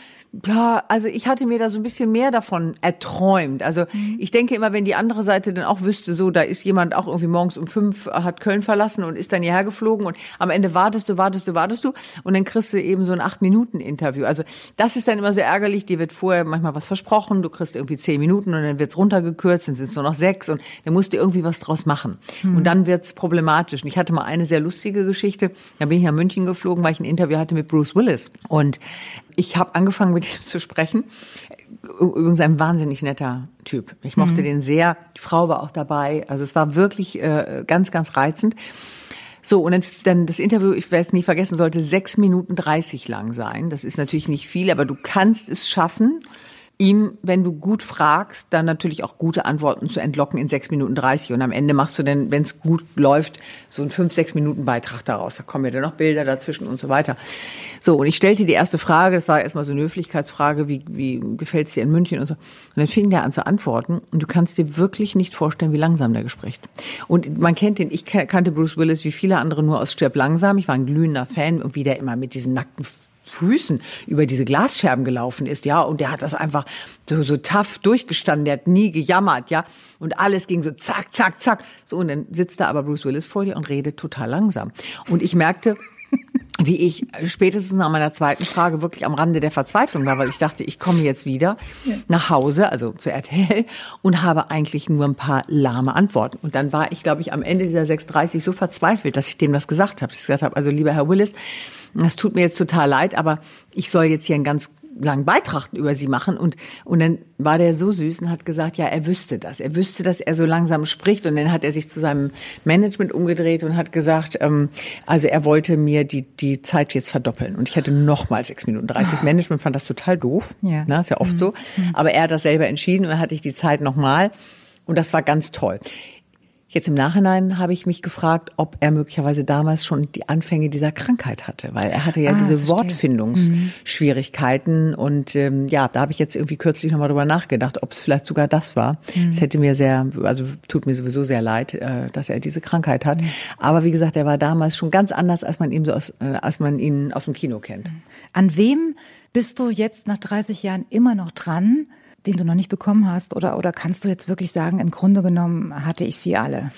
ja, also ich hatte mir da so ein bisschen mehr davon erträumt. Also mhm. ich denke immer, wenn die andere Seite dann auch wüsste, so, da ist jemand auch irgendwie morgens um fünf, hat Köln verlassen und ist dann hierher geflogen und am Ende wartest du, wartest du, wartest du und dann kriegst du eben so ein Acht-Minuten-Interview. Also das ist dann immer so ärgerlich, dir wird vorher manchmal was versprochen, du kriegst irgendwie zehn Minuten und dann wird's runtergekürzt, dann sind es nur noch sechs und dann musst du irgendwie was draus machen. Mhm. Und dann wird's problematisch. Und ich hatte mal eine sehr lustige Geschichte, da bin ich nach München geflogen, weil ich ein Interview hatte mit Bruce Willis und ich habe angefangen mit ihm zu sprechen. Übrigens ein wahnsinnig netter Typ. Ich mochte mhm. den sehr. Die Frau war auch dabei. Also es war wirklich äh, ganz, ganz reizend. So, und dann, dann das Interview, ich werde es nie vergessen, sollte sechs Minuten dreißig lang sein. Das ist natürlich nicht viel, aber du kannst es schaffen, ihm, wenn du gut fragst, dann natürlich auch gute Antworten zu entlocken in sechs Minuten dreißig und am Ende machst du dann, wenn es gut läuft, so einen fünf, sechs Minuten Beitrag daraus. Da kommen ja dann noch Bilder dazwischen und so weiter. So, und ich stellte die erste Frage, das war erstmal so eine Höflichkeitsfrage, wie, wie gefällt es dir in München und so. Und dann fing der an zu antworten und du kannst dir wirklich nicht vorstellen, wie langsam der gespricht. Und man kennt den, ich kannte Bruce Willis wie viele andere nur aus Stirb langsam. Ich war ein glühender Fan und wie der immer mit diesen nackten Füßen über diese Glasscherben gelaufen ist, ja, und der hat das einfach so, so tough durchgestanden, der hat nie gejammert, ja, und alles ging so zack, zack, zack, so, und dann sitzt da aber Bruce Willis vor dir und redet total langsam. Und ich merkte, wie ich spätestens nach meiner zweiten Frage wirklich am Rande der Verzweiflung war, weil ich dachte, ich komme jetzt wieder ja. nach Hause, also zu RTL, und habe eigentlich nur ein paar lahme Antworten. Und dann war ich, glaube ich, am Ende dieser 6.30 so verzweifelt, dass ich dem das gesagt habe. Ich gesagt habe, also lieber Herr Willis, das tut mir jetzt total leid, aber ich soll jetzt hier einen ganz langen Beitrag über sie machen. Und und dann war der so süß und hat gesagt, ja, er wüsste das, er wüsste, dass er so langsam spricht. Und dann hat er sich zu seinem Management umgedreht und hat gesagt, ähm, also er wollte mir die die Zeit jetzt verdoppeln. Und ich hätte noch mal sechs Minuten dreißig. Das Management fand das total doof, ja, Na, ist ja oft mhm. so, aber er hat das selber entschieden und dann hatte ich die Zeit noch mal und das war ganz toll. Jetzt im Nachhinein habe ich mich gefragt, ob er möglicherweise damals schon die Anfänge dieser Krankheit hatte, weil er hatte ja ah, diese verstehe. Wortfindungsschwierigkeiten mhm. und ähm, ja, da habe ich jetzt irgendwie kürzlich nochmal drüber nachgedacht, ob es vielleicht sogar das war. Mhm. Es hätte mir sehr, also tut mir sowieso sehr leid, äh, dass er diese Krankheit hat. Mhm. Aber wie gesagt, er war damals schon ganz anders, als man ihn so aus, äh, als man ihn aus dem Kino kennt. An wem bist du jetzt nach 30 Jahren immer noch dran? Den du noch nicht bekommen hast? Oder, oder kannst du jetzt wirklich sagen, im Grunde genommen hatte ich sie alle?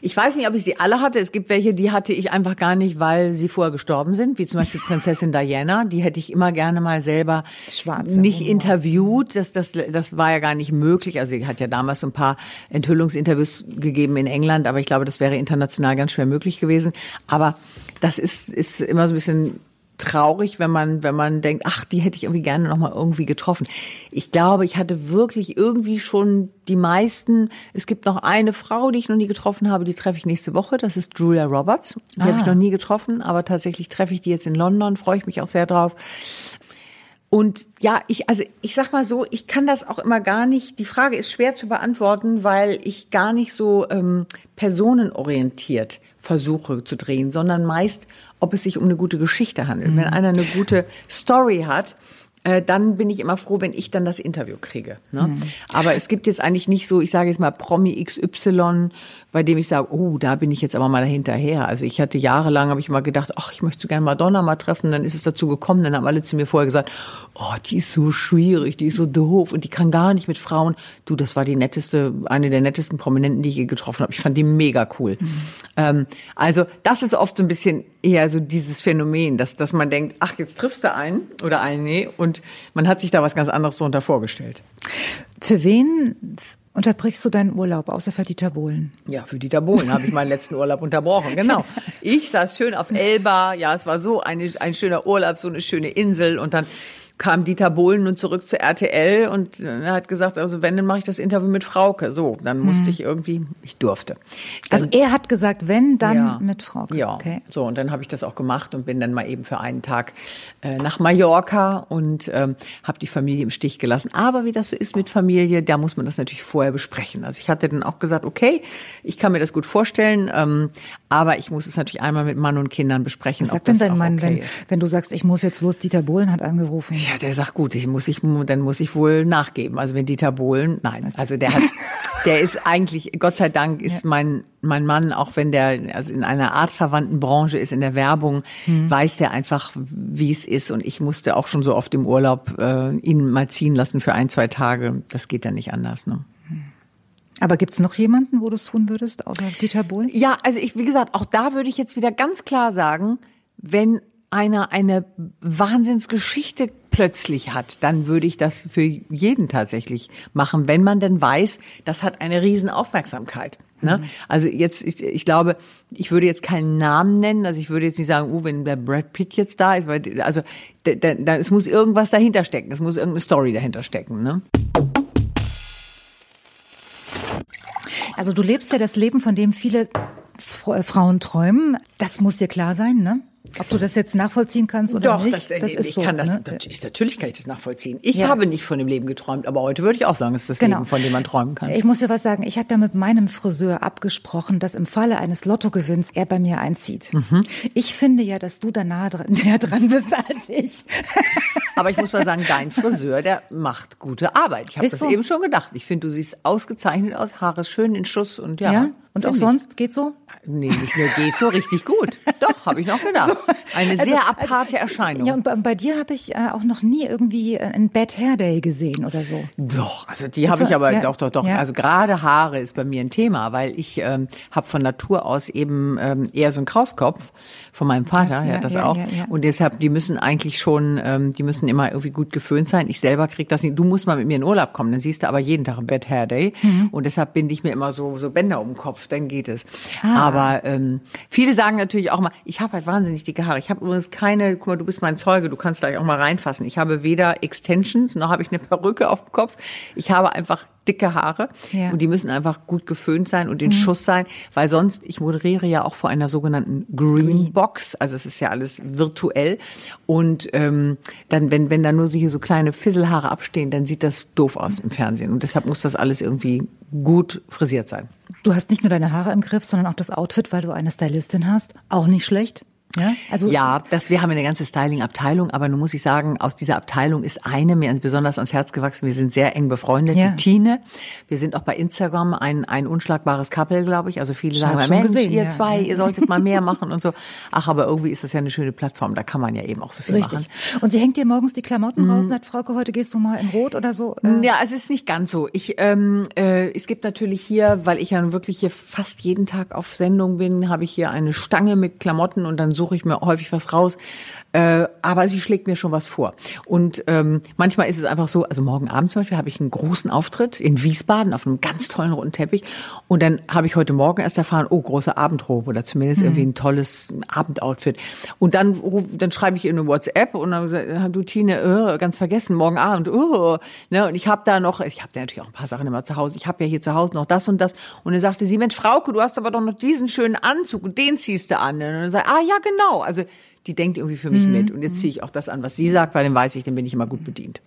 Ich weiß nicht, ob ich sie alle hatte. Es gibt welche, die hatte ich einfach gar nicht, weil sie vorher gestorben sind, wie zum Beispiel Prinzessin Diana. Die hätte ich immer gerne mal selber Schwarze nicht Humor. interviewt. Das, das, das war ja gar nicht möglich. Also sie hat ja damals so ein paar Enthüllungsinterviews gegeben in England, aber ich glaube, das wäre international ganz schwer möglich gewesen. Aber das ist, ist immer so ein bisschen traurig, wenn man, wenn man denkt, ach, die hätte ich irgendwie gerne noch mal irgendwie getroffen. Ich glaube, ich hatte wirklich irgendwie schon die meisten. Es gibt noch eine Frau, die ich noch nie getroffen habe, die treffe ich nächste Woche. Das ist Julia Roberts. Die ah. habe ich noch nie getroffen, aber tatsächlich treffe ich die jetzt in London. Freue ich mich auch sehr drauf. Und ja, ich, also ich sag mal so, ich kann das auch immer gar nicht. Die Frage ist schwer zu beantworten, weil ich gar nicht so ähm, personenorientiert versuche zu drehen, sondern meist, ob es sich um eine gute Geschichte handelt. Mhm. Wenn einer eine gute Story hat, äh, dann bin ich immer froh, wenn ich dann das Interview kriege. Ne? Mhm. Aber es gibt jetzt eigentlich nicht so, ich sage jetzt mal Promi XY, bei dem ich sage, oh, da bin ich jetzt aber mal dahinterher. Also ich hatte jahrelang, habe ich mal gedacht, ach, ich möchte so gerne Madonna mal treffen. Dann ist es dazu gekommen, dann haben alle zu mir vorher gesagt, oh, die ist so schwierig, die ist so doof und die kann gar nicht mit Frauen. Du, das war die netteste, eine der nettesten Prominenten, die ich je getroffen habe. Ich fand die mega cool. Mhm. Ähm, also das ist oft so ein bisschen eher so dieses Phänomen, dass, dass man denkt, ach, jetzt triffst du einen oder einen, nee, und man hat sich da was ganz anderes drunter vorgestellt. Für wen unterbrichst du deinen Urlaub, außer für Dieter Bohlen? Ja, für Dieter Bohlen habe ich meinen letzten Urlaub unterbrochen, genau. Ich saß schön auf Elba, ja, es war so eine, ein schöner Urlaub, so eine schöne Insel und dann kam Dieter Bohlen nun zurück zur RTL und er hat gesagt, also wenn, dann mache ich das Interview mit Frauke. So, dann musste mhm. ich irgendwie, ich durfte. Also dann, er hat gesagt, wenn, dann ja, mit Frauke. Ja, okay. so und dann habe ich das auch gemacht und bin dann mal eben für einen Tag äh, nach Mallorca und ähm, habe die Familie im Stich gelassen. Aber wie das so ist mit Familie, da muss man das natürlich vorher besprechen. Also ich hatte dann auch gesagt, okay, ich kann mir das gut vorstellen, ähm, aber ich muss es natürlich einmal mit Mann und Kindern besprechen. Was sagt denn dein Mann, okay wenn, wenn du sagst, ich muss jetzt los, Dieter Bohlen hat angerufen? Ja, der sagt gut, ich muss ich, dann muss ich wohl nachgeben. Also wenn Dieter Bohlen, nein, also der hat, der ist eigentlich, Gott sei Dank ist ja. mein, mein Mann, auch wenn der also in einer Art verwandten Branche ist, in der Werbung, hm. weiß der einfach, wie es ist. Und ich musste auch schon so oft im Urlaub äh, ihn mal ziehen lassen für ein, zwei Tage. Das geht dann nicht anders. Ne? Aber gibt's noch jemanden, wo du es tun würdest, außer Dieter Bohlen? Ja, also ich, wie gesagt, auch da würde ich jetzt wieder ganz klar sagen, wenn einer eine Wahnsinnsgeschichte plötzlich hat, dann würde ich das für jeden tatsächlich machen, wenn man denn weiß, das hat eine riesen Aufmerksamkeit. Ne? Mhm. Also jetzt, ich, ich glaube, ich würde jetzt keinen Namen nennen, also ich würde jetzt nicht sagen, oh, wenn der Brad Pitt jetzt da ist, weil, also da, da, es muss irgendwas dahinter stecken, es muss irgendeine Story dahinter stecken. Ne? Also du lebst ja das Leben, von dem viele Frauen träumen. Das muss dir klar sein, ne? Ob du das jetzt nachvollziehen kannst oder Doch, nicht, das, das ist ich so. kann das, ne? natürlich, natürlich kann ich das nachvollziehen. Ich Ja. habe nicht von dem Leben geträumt, aber heute würde ich auch sagen, es ist das Genau. Leben, von dem man träumen kann. Ich muss dir was sagen. Ich habe ja mit meinem Friseur abgesprochen, dass im Falle eines Lottogewinns er bei mir einzieht. Mhm. Ich finde ja, dass du da nahe dran, näher dran bist als ich. Aber ich muss mal sagen, dein Friseur, der macht gute Arbeit. Ich habe das so. eben schon gedacht. Ich finde, du siehst ausgezeichnet aus, Haare schön in Schuss und ja. Ja? Und auch sonst geht so? Nee, nicht nur geht so richtig gut. Doch, habe ich noch gedacht. Eine Also- sehr aparte Erscheinung. Ja, und bei, bei dir habe ich äh, auch noch nie irgendwie äh, ein Bad Hair Day gesehen oder so. Doch, also die habe so, ich aber ja, doch, doch, doch. ja. Also gerade Haare ist bei mir ein Thema, weil ich ähm, habe von Natur aus eben ähm, eher so einen Krauskopf von meinem Vater, Das, ja, ja, das auch. Und deshalb, die müssen eigentlich schon, ähm, die müssen immer irgendwie gut geföhnt sein. Ich selber krieg das nicht. Du musst mal mit mir in Urlaub kommen, dann siehst du aber jeden Tag ein Bad Hair Day. Mhm. Und deshalb binde ich mir immer so so Bänder um den Kopf, dann geht es. Ah. Aber ähm, viele sagen natürlich auch mal, ich habe halt wahnsinnig dicke Haare. Ich habe übrigens keine, guck mal, du bist mein Zeuge, du kannst gleich auch mal reinfassen. Ich habe weder Extensions, noch habe ich eine Perücke auf dem Kopf. Ich habe einfach dicke Haare Ja. und die müssen einfach gut geföhnt sein und in Schuss sein, weil sonst, ich moderiere ja auch vor einer sogenannten Green Box, also es ist ja alles virtuell und ähm, dann, wenn, wenn da nur so hier so kleine Fisselhaare abstehen, dann sieht das doof aus im Fernsehen und deshalb muss das alles irgendwie gut frisiert sein. Du hast nicht nur deine Haare im Griff, sondern auch das Outfit, weil du eine Stylistin hast. Auch nicht schlecht. Ja, also Ja, das, wir haben eine ganze Styling-Abteilung, aber nun muss ich sagen, aus dieser Abteilung ist eine mir besonders ans Herz gewachsen. Wir sind sehr eng befreundet, Ja. die Tine. Wir sind auch bei Instagram ein, ein unschlagbares Couple, glaube ich. Also viele Ich sagen, Mensch, gesehen, ihr ja. zwei, ihr solltet mal mehr machen und so. Ach, aber irgendwie ist das ja eine schöne Plattform, da kann man ja eben auch so viel richtig. machen. Und sie hängt dir morgens die Klamotten Mhm. raus und sagt, Frauke, heute gehst du mal in Rot oder so. Äh, Ja, es ist nicht ganz so. Ich, ähm, äh, es gibt natürlich hier, weil ich ja wirklich hier fast jeden Tag auf Sendung bin, habe ich hier eine Stange mit Klamotten und dann suche ich mir häufig was raus. Äh, aber sie schlägt mir schon was vor. Und ähm, manchmal ist es einfach so, also morgen Abend zum Beispiel habe ich einen großen Auftritt in Wiesbaden auf einem ganz tollen roten Teppich. Und dann habe ich heute Morgen erst erfahren, oh, große Abendrobe oder zumindest irgendwie ein tolles Abendoutfit. Und dann, dann schreibe ich in eine WhatsApp und dann sagt, du Tine, äh, ganz vergessen, morgen Abend, oh. Ne, und ich habe da noch, ich habe da natürlich auch ein paar Sachen immer zu Hause. Ich habe ja hier zu Hause noch das und das. Und dann sagte sie, Mensch, Frauke, du hast aber doch noch diesen schönen Anzug und den ziehst du an. Und dann sagt, ah ja, genau. Also die denkt irgendwie für mich mit. Und jetzt ziehe ich auch das an, was sie sagt, weil dann weiß ich, dann bin ich immer gut bedient.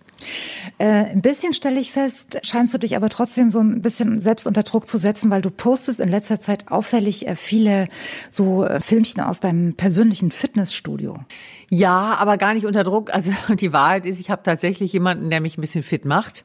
Äh, ein bisschen stelle ich fest, scheinst du dich aber trotzdem so ein bisschen selbst unter Druck zu setzen, weil du postest in letzter Zeit auffällig äh, viele so äh, Filmchen aus deinem persönlichen Fitnessstudio. Ja, aber gar nicht unter Druck. Also die Wahrheit ist, ich habe tatsächlich jemanden, der mich ein bisschen fit macht.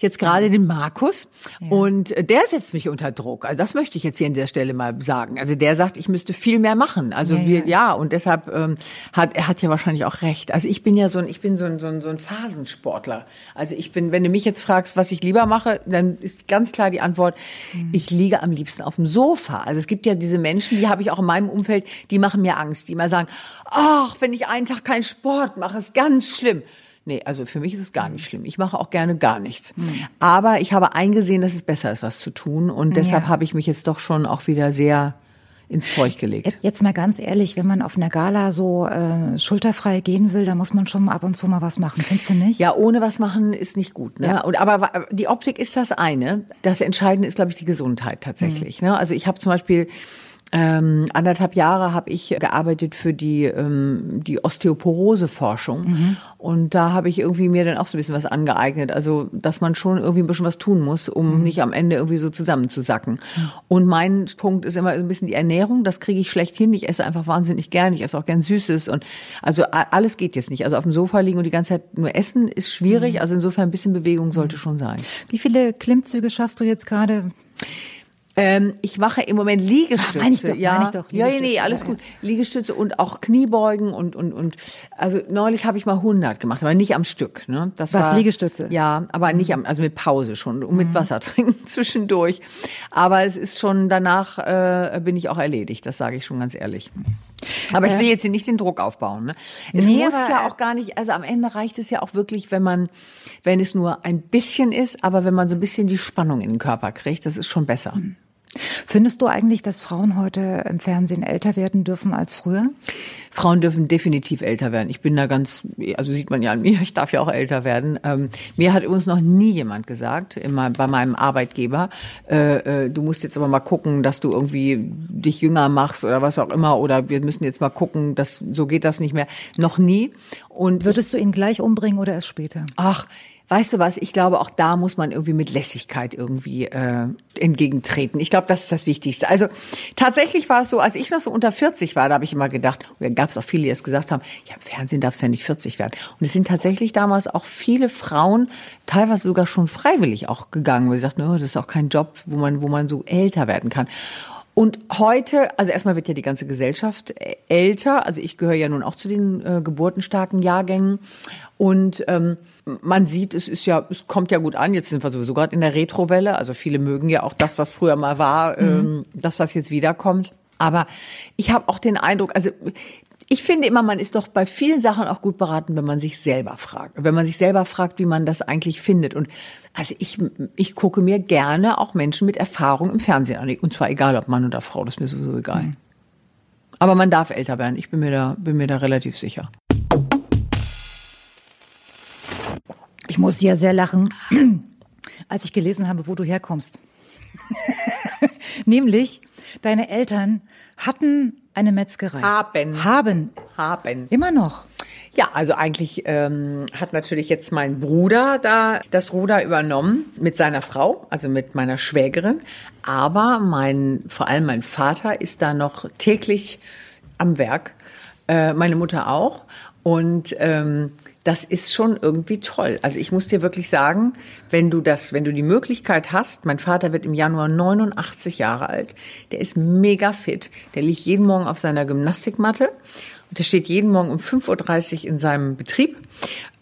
Jetzt gerade den Markus und äh, der setzt mich unter Druck. Also das möchte ich jetzt hier an der Stelle mal sagen. Also der sagt, ich müsste viel mehr machen. Also Ja, wir ja. ja und deshalb ähm, hat er hat ja wahrscheinlich auch recht. Also ich bin ja so ein ich bin so ein, so ein so ein Phasensportler. Also ich bin, wenn du mich jetzt fragst, was ich lieber mache, dann ist ganz klar die Antwort, Mhm. ich liege am liebsten auf dem Sofa. Also es gibt ja diese Menschen, die habe ich auch in meinem Umfeld, die machen mir Angst, die immer sagen, ach, wenn ich einen Tag keinen Sport mache, ist ganz schlimm. Nee, also für mich ist es gar nicht schlimm. Ich mache auch gerne gar nichts. Aber ich habe eingesehen, dass es besser ist, was zu tun. Und deshalb Ja. habe ich mich jetzt doch schon auch wieder sehr ins Zeug gelegt. Jetzt mal ganz ehrlich, wenn man auf einer Gala so äh, schulterfrei gehen will, da muss man schon mal ab und zu mal was machen, findest du nicht? Ja, ohne was machen ist nicht gut. Ne? Ja. Und aber die Optik ist das eine. Das Entscheidende ist, glaube ich, die Gesundheit tatsächlich. Ne? Also ich habe zum Beispiel ähm, anderthalb Jahre habe ich gearbeitet für die ähm, die Osteoporose-Forschung und da habe ich irgendwie mir dann auch so ein bisschen was angeeignet. Also dass man schon irgendwie ein bisschen was tun muss, um nicht am Ende irgendwie so zusammenzusacken. Und mein Punkt ist immer so ein bisschen die Ernährung. Das kriege ich schlecht hin. Ich esse einfach wahnsinnig gern. Ich esse auch gern Süßes und also alles geht jetzt nicht. Also auf dem Sofa liegen und die ganze Zeit nur essen ist schwierig. Also insofern ein bisschen Bewegung sollte schon sein. Wie viele Klimmzüge schaffst du jetzt gerade? Ähm, ich mache im Moment Liegestütze. Ach, meine ich doch, ja. meine ich doch, ja, nee, alles gut. Liegestütze und auch Kniebeugen und und und also neulich habe ich mal 100 gemacht, aber nicht am Stück, ne? Das Was, war Liegestütze? Ja, aber nicht am also mit Pause schon und mit Wasser trinken zwischendurch. Aber es ist schon danach äh, bin ich auch erledigt, das sage ich schon ganz ehrlich. Aber ich will jetzt hier nicht den Druck aufbauen. Ne? Es Nee, muss ja äh, auch gar nicht, also am Ende reicht es ja auch wirklich, wenn man, wenn es nur ein bisschen ist, aber wenn man so ein bisschen die Spannung in den Körper kriegt, das ist schon besser. Findest du eigentlich, dass Frauen heute im Fernsehen älter werden dürfen als früher? Frauen dürfen definitiv älter werden. Ich bin da ganz, also sieht man ja an mir, ich darf ja auch älter werden. Ähm, mir hat übrigens noch nie jemand gesagt, immer bei meinem Arbeitgeber, äh, äh, du musst jetzt aber mal gucken, dass du irgendwie dich jünger machst oder was auch immer, oder wir müssen jetzt mal gucken, dass so geht das nicht mehr. Noch nie. Und würdest du ihn gleich umbringen oder erst später? Ach, weißt du was, ich glaube, auch da muss man irgendwie mit Lässigkeit irgendwie äh, entgegentreten. Ich glaube, das ist das Wichtigste. Also tatsächlich war es so, als ich noch so unter 40 war, da habe ich immer gedacht, und da gab es auch viele, die es gesagt haben, ja, im Fernsehen darf es ja nicht 40 werden. Und es sind tatsächlich damals auch viele Frauen, teilweise sogar schon freiwillig auch gegangen, weil sie sagten, oh, das ist auch kein Job, wo man, wo man so älter werden kann. Und heute, also erstmal wird ja die ganze Gesellschaft älter. Also ich gehöre ja nun auch zu den äh, geburtenstarken Jahrgängen. Und ähm, man sieht, es ist ja, es kommt ja gut an. Jetzt sind wir sowieso gerade in der Retrowelle. Also viele mögen ja auch das, was früher mal war, mhm. ähm, das, was jetzt wiederkommt. Aber ich habe auch den Eindruck, also ich finde immer, man ist doch bei vielen Sachen auch gut beraten, wenn man sich selber fragt. Wenn man sich selber fragt, wie man das eigentlich findet. Und also ich, ich gucke mir gerne auch Menschen mit Erfahrung im Fernsehen an. Und zwar egal, ob Mann oder Frau, das ist mir sowieso egal. Mhm. Aber man darf älter werden. Ich bin mir da, bin mir da relativ sicher. Ich musste ja sehr lachen, als ich gelesen habe, wo du herkommst. Nämlich, deine Eltern hatten eine Metzgerei. Haben. Haben. Haben. Immer noch. Ja, also eigentlich ähm, hat natürlich jetzt mein Bruder da das Ruder übernommen mit seiner Frau, also mit meiner Schwägerin. Aber mein, vor allem mein Vater ist da noch täglich am Werk. Äh, meine Mutter auch. Und ähm, das ist schon irgendwie toll. Also ich muss dir wirklich sagen, wenn du das, wenn du die Möglichkeit hast, mein Vater wird im Januar 89 Jahre alt, der ist mega fit, der liegt jeden Morgen auf seiner Gymnastikmatte und der steht jeden Morgen um 5.30 Uhr in seinem Betrieb,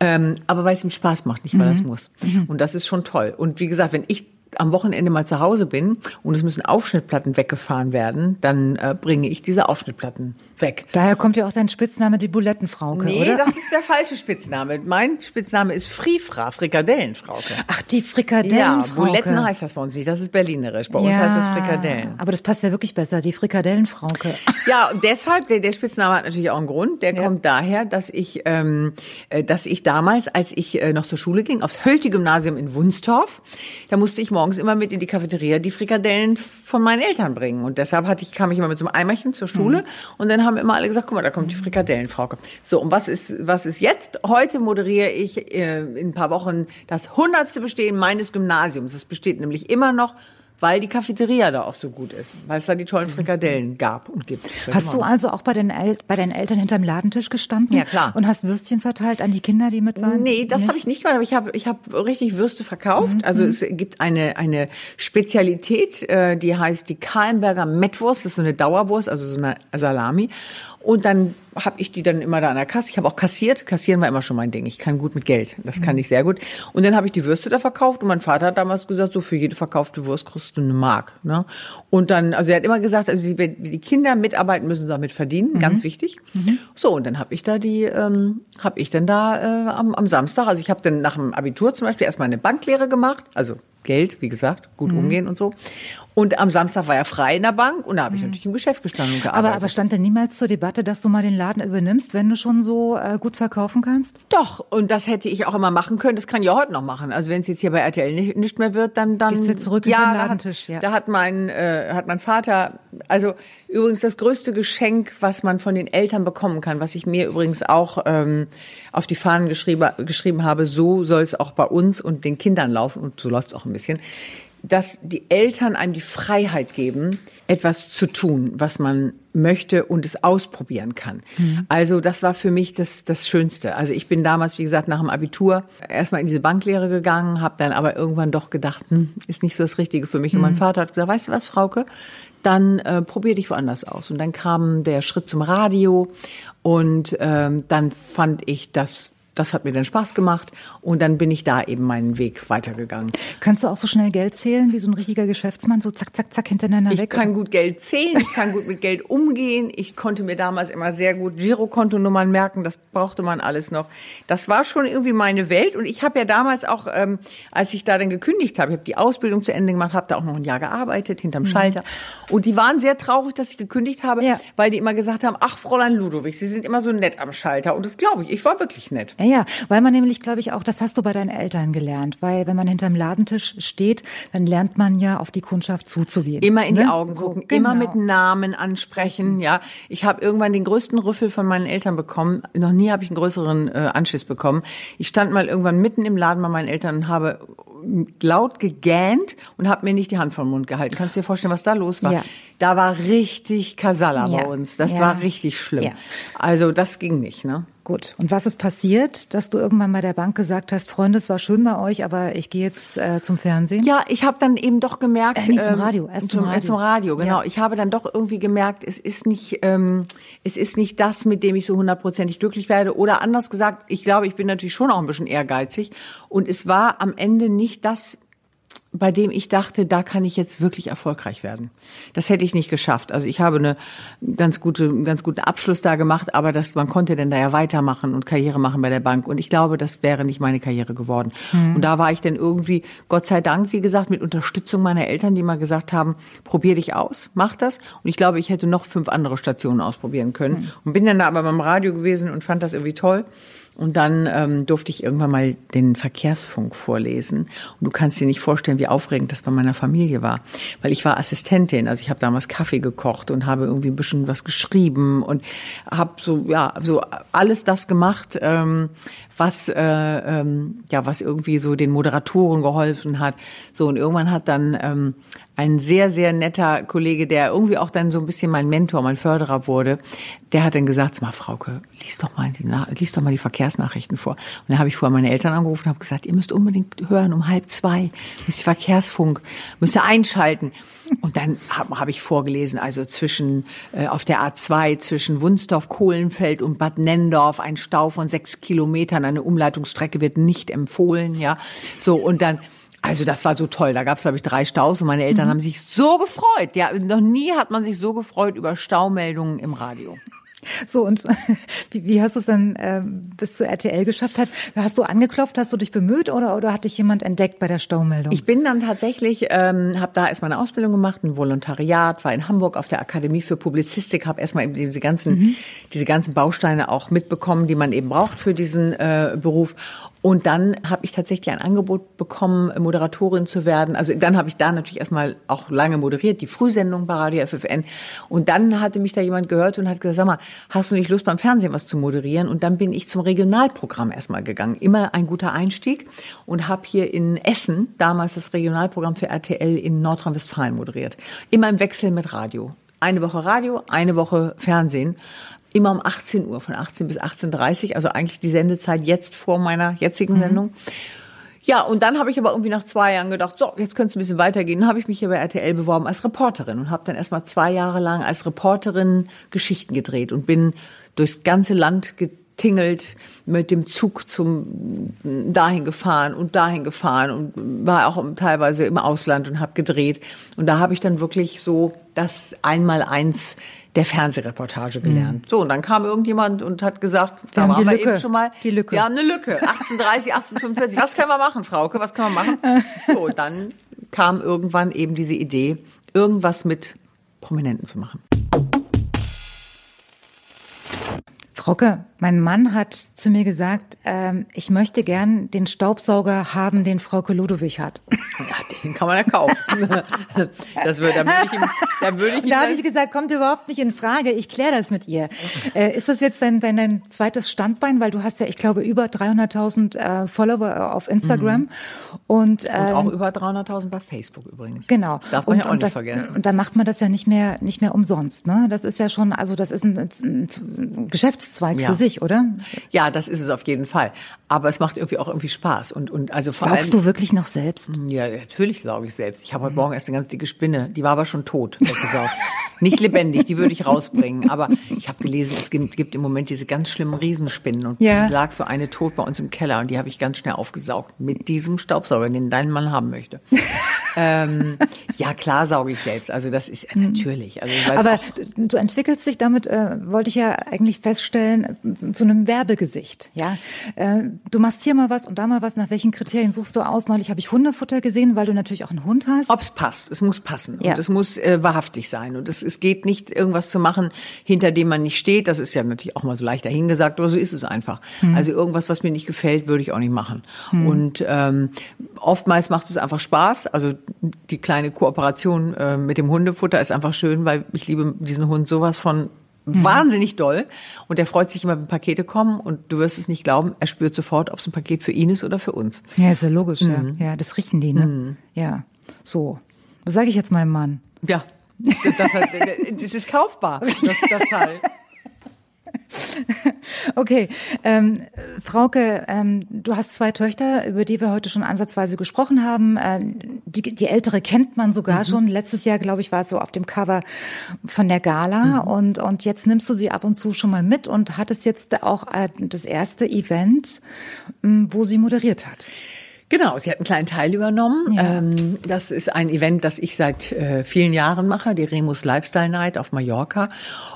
ähm, aber weil es ihm Spaß macht, nicht weil er es mhm. muss. Mhm. Und das ist schon toll. Und wie gesagt, wenn ich am Wochenende mal zu Hause bin und es müssen Aufschnittplatten weggefahren werden, dann äh, bringe ich diese Aufschnittplatten weg. Daher kommt ja auch dein Spitzname, die Bulettenfrauke, nee, oder? Nee, das ist der falsche Spitzname. Mein Spitzname ist Frifra, Frikadellenfrauke. Ach, die Frikadellenfrauke. Ja, Buletten heißt das bei uns nicht, das ist berlinerisch. Bei ja, uns heißt das Frikadellen. Aber das passt ja wirklich besser, die Frikadellenfrauke. Ja, und deshalb, der, der Spitzname hat natürlich auch einen Grund. Der ja. kommt daher, dass ich, ähm, äh, dass ich damals, als ich äh, noch zur Schule ging, aufs Hölti-Gymnasium in Wunstorf, da musste ich morgens immer mit in die Cafeteria die Frikadellen von meinen Eltern bringen. Und deshalb hatte ich, kam ich immer mit so einem Eimerchen zur Schule mhm. und dann haben immer alle gesagt, guck mal, da kommt die Frikadellenfrauke. So, und was ist, was ist jetzt? Heute moderiere ich äh, in ein paar Wochen das hundertste Bestehen meines Gymnasiums. Es besteht nämlich immer noch weil die Cafeteria da auch so gut ist, weil es da die tollen Frikadellen gab und gibt. Hast du also auch bei, den El bei deinen Eltern hinterm Ladentisch gestanden? Ja, klar. Und hast Würstchen verteilt an die Kinder, die mit waren? Nee, das habe ich nicht gemacht, aber ich habe ich hab richtig Würste verkauft. Mhm. Also es gibt eine, eine Spezialität, äh, die heißt die Kahlenberger Mettwurst, das ist so eine Dauerwurst, also so eine Salami. Und dann habe ich die dann immer da an der Kasse. Ich habe auch kassiert. Kassieren war immer schon mein Ding. Ich kann gut mit Geld. Das kann mhm. ich sehr gut. Und dann habe ich die Würste da verkauft und mein Vater hat damals gesagt, so für jede verkaufte Wurst kriegst du eine Mark. Ne? Und dann, also er hat immer gesagt, also die, die Kinder mitarbeiten müssen damit verdienen, mhm. ganz wichtig. Mhm. So und dann habe ich da die, ähm, habe ich dann da äh, am, am Samstag, also ich habe dann nach dem Abitur zum Beispiel erstmal eine Banklehre gemacht, also Geld, wie gesagt, gut mhm. umgehen und so. Und am Samstag war er frei in der Bank und da habe ich mhm. natürlich im Geschäft gestanden und gearbeitet. Aber, aber stand denn niemals zur Debatte, dass du mal den Laden übernimmst, wenn du schon so äh, gut verkaufen kannst? Doch, und das hätte ich auch immer machen können. Das kann ich auch heute noch machen. Also wenn es jetzt hier bei RTL nicht, nicht mehr wird, dann dann Gehst du zurück ja, in den Ladentisch. Da hat, ja. da hat mein äh, hat mein Vater also übrigens das größte Geschenk, was man von den Eltern bekommen kann, was ich mir übrigens auch ähm, auf die Fahnen geschrieben, geschrieben habe, so soll es auch bei uns und den Kindern laufen und so läuft es auch ein bisschen dass die Eltern einem die Freiheit geben, etwas zu tun, was man möchte und es ausprobieren kann. Mhm. Also das war für mich das, das Schönste. Also ich bin damals, wie gesagt, nach dem Abitur erstmal in diese Banklehre gegangen, habe dann aber irgendwann doch gedacht, hm, ist nicht so das Richtige für mich. Mhm. Und mein mhm. Vater hat gesagt, weißt du was, Frauke, dann äh, probier dich woanders aus. Und dann kam der Schritt zum Radio und ähm, dann fand ich das das hat mir dann Spaß gemacht und dann bin ich da eben meinen Weg weitergegangen. Kannst du auch so schnell Geld zählen wie so ein richtiger Geschäftsmann, so zack, zack, zack hintereinander ich weg? Ich kann gut Geld zählen, ich kann gut mit Geld umgehen. Ich konnte mir damals immer sehr gut Girokontonummern merken, das brauchte man alles noch. Das war schon irgendwie meine Welt und ich habe ja damals auch, ähm, als ich da dann gekündigt habe, ich habe die Ausbildung zu Ende gemacht, habe da auch noch ein Jahr gearbeitet hinterm mhm. Schalter und die waren sehr traurig, dass ich gekündigt habe, ja. weil die immer gesagt haben, ach Fräulein Ludowig, Sie sind immer so nett am Schalter und das glaube ich, ich war wirklich nett. Ja, ja, weil man nämlich, glaube ich, auch, das hast du bei deinen Eltern gelernt, weil wenn man hinterm Ladentisch steht, dann lernt man ja auf die Kundschaft zuzugehen. Immer in ne? die Augen gucken, so, genau. immer mit Namen ansprechen, ja. Ich habe irgendwann den größten Rüffel von meinen Eltern bekommen. Noch nie habe ich einen größeren äh, Anschiss bekommen. Ich stand mal irgendwann mitten im Laden bei meinen Eltern und habe laut gegähnt und habe mir nicht die Hand vom Mund gehalten. Kannst du dir vorstellen, was da los war? Ja. Da war richtig Kasala ja. bei uns. Das ja. war richtig schlimm. Also das ging nicht, ne? Gut. Und was ist passiert, dass du irgendwann bei der Bank gesagt hast, Freunde, es war schön bei euch, aber ich gehe jetzt äh, zum Fernsehen? Ja, ich habe dann eben doch gemerkt. Äh, nicht zum ähm, Radio, erst zum, zum Radio. Zum Radio, genau. Ja. Ich habe dann doch irgendwie gemerkt, es ist nicht, ähm, es ist nicht das, mit dem ich so hundertprozentig glücklich werde. Oder anders gesagt, ich glaube, ich bin natürlich schon auch ein bisschen ehrgeizig. Und es war am Ende nicht das, bei dem ich dachte, da kann ich jetzt wirklich erfolgreich werden. Das hätte ich nicht geschafft. Also ich habe eine ganz gute, einen ganz guten Abschluss da gemacht, aber das, man konnte denn da ja weitermachen und Karriere machen bei der Bank. Und ich glaube, das wäre nicht meine Karriere geworden. Mhm. Und da war ich dann irgendwie, Gott sei Dank, wie gesagt, mit Unterstützung meiner Eltern, die mal gesagt haben, probier dich aus, mach das. Und ich glaube, ich hätte noch fünf andere Stationen ausprobieren können. Mhm. Und bin dann da aber beim Radio gewesen und fand das irgendwie toll. Und dann ähm, durfte ich irgendwann mal den Verkehrsfunk vorlesen. Und du kannst dir nicht vorstellen, wie aufregend das bei meiner Familie war. Weil ich war Assistentin, also ich habe damals Kaffee gekocht und habe irgendwie ein bisschen was geschrieben und habe so, ja, so alles das gemacht, ähm, was, äh, ähm, ja, was irgendwie so den Moderatoren geholfen hat. So, und irgendwann hat dann ähm, ein sehr, sehr netter Kollege, der irgendwie auch dann so ein bisschen mein Mentor, mein Förderer wurde, der hat dann gesagt, sag mal, Frauke, lies doch mal die, lies doch mal die Verkehrsnachrichten vor. Und dann habe ich vorher meine Eltern angerufen und habe gesagt, ihr müsst unbedingt hören, um halb zwei, müsst ihr Verkehrsfunk, müsst ihr einschalten. Und dann habe hab ich vorgelesen, also zwischen äh, auf der A2 zwischen Wunsdorf, Kohlenfeld und Bad Nendorf ein Stau von sechs Kilometern, eine Umleitungsstrecke wird nicht empfohlen, ja. So und dann also das war so toll. Da gab es, glaube ich, drei Staus und meine Eltern mhm. haben sich so gefreut. Ja, noch nie hat man sich so gefreut über Staumeldungen im Radio. So, und wie, wie hast du es dann äh, bis zu RTL geschafft? Hat, hast du angeklopft, hast du dich bemüht oder, oder hat dich jemand entdeckt bei der Staumeldung? Ich bin dann tatsächlich, ähm, habe da erstmal eine Ausbildung gemacht, ein Volontariat, war in Hamburg auf der Akademie für Publizistik, habe erstmal eben diese ganzen, mhm. diese ganzen Bausteine auch mitbekommen, die man eben braucht für diesen äh, Beruf. Und dann habe ich tatsächlich ein Angebot bekommen, Moderatorin zu werden. Also dann habe ich da natürlich erstmal auch lange moderiert, die Frühsendung bei Radio FFN. Und dann hatte mich da jemand gehört und hat gesagt, sag mal, hast du nicht Lust beim Fernsehen was zu moderieren? Und dann bin ich zum Regionalprogramm erstmal gegangen. Immer ein guter Einstieg und habe hier in Essen damals das Regionalprogramm für RTL in Nordrhein-Westfalen moderiert. Immer im Wechsel mit Radio. Eine Woche Radio, eine Woche Fernsehen immer um 18 Uhr, von 18 bis 18.30 Uhr, also eigentlich die Sendezeit jetzt vor meiner jetzigen mhm. Ja, und dann habe ich aber irgendwie nach zwei Jahren gedacht, so, jetzt könnte es ein bisschen weitergehen. Dann habe ich mich hier bei RTL beworben als Reporterin und habe dann erstmal zwei Jahre lang als Reporterin Geschichten gedreht und bin durchs ganze Land getingelt, mit dem Zug zum dahin gefahren und dahin gefahren und war auch teilweise im Ausland und habe gedreht. Und da habe ich dann wirklich so das Einmaleins der Fernsehreportage gelernt. Mhm. So, und dann kam irgendjemand und hat gesagt, wir da haben, wir Lücke. eben schon mal, die Lücke. wir haben eine Lücke, 1830, 1845, was können wir machen, Frauke, was können wir machen? So, dann kam irgendwann eben diese Idee, irgendwas mit Prominenten zu machen. Frauke, mein Mann hat zu mir gesagt, ähm, ich möchte gern den Staubsauger haben, den Frauke Ludowig hat. Ja, den kann man ja kaufen. Das würde, da würde ich ihm, da würde ich ihm Da habe ich gesagt, kommt überhaupt nicht in Frage. Ich kläre das mit ihr. Äh, ist das jetzt dein, dein, dein zweites Standbein? Weil du hast ja, ich glaube, über 300.000 äh, Follower auf Instagram. Mhm. Und, ähm, und auch ähm, über 300.000 bei Facebook übrigens. Genau. Das darf man und, ja auch nicht das, vergessen. Und da macht man das ja nicht mehr, nicht mehr umsonst. Ne? Das ist ja schon, also das ist ein, ein Geschäftszweig ja. für sich, oder? Ja, das ist es auf jeden Fall. Aber es macht irgendwie auch irgendwie Spaß. Und, und also vor Saugst allem, du wirklich noch selbst? Ja, natürlich sauge ich selbst. Ich habe heute Morgen erst eine ganz dicke Spinne. Die war aber schon tot, weggesaugt. Nicht lebendig, die würde ich rausbringen. Aber ich habe gelesen, es gibt, gibt, im Moment diese ganz schlimmen Riesenspinnen. Und ja. lag so eine tot bei uns im Keller und die habe ich ganz schnell aufgesaugt mit diesem Staubsauger, den dein Mann haben möchte. ähm, ja, klar sauge ich selbst. Also das ist mhm. natürlich. Also Aber auch, du entwickelst dich damit, äh, wollte ich ja eigentlich feststellen, zu, zu einem Werbegesicht. Ja, äh, du machst hier mal was und da mal was. Nach welchen Kriterien suchst du aus? Neulich habe ich Hundefutter gesehen, weil du natürlich auch einen Hund hast. Ob's passt. Es muss passen. Ja. Und es muss äh, wahrhaftig sein. Und es, es geht nicht, irgendwas zu machen, hinter dem man nicht steht. Das ist ja natürlich auch mal so leicht dahingesagt, aber so ist es einfach. Mhm. Also irgendwas, was mir nicht gefällt, würde ich auch nicht machen. Mhm. Und ähm, oftmals macht es einfach Spaß. Also die kleine Kooperation äh, mit dem Hundefutter ist einfach schön, weil ich liebe diesen Hund sowas von mhm. wahnsinnig doll. Und er freut sich immer, wenn Pakete kommen. Und du wirst es nicht glauben, er spürt sofort, ob es ein Paket für ihn ist oder für uns. Ja, ist ja logisch, mhm. ja. Ja, das riechen die, ne? Mhm. Ja. So. Was sage ich jetzt meinem Mann? Ja. Das, das, das ist kaufbar, das, das Teil. Okay, ähm, Frauke, ähm, du hast zwei Töchter, über die wir heute schon ansatzweise gesprochen haben. Ähm, die, die ältere kennt man sogar mhm. schon. Letztes Jahr, glaube ich, war es so auf dem Cover von der Gala mhm. und und jetzt nimmst du sie ab und zu schon mal mit und hattest jetzt auch äh, das erste Event, ähm, wo sie moderiert hat. Genau, sie hat einen kleinen Teil übernommen. Ja. Ähm, das ist ein Event, das ich seit äh, vielen Jahren mache, die Remus Lifestyle Night auf Mallorca.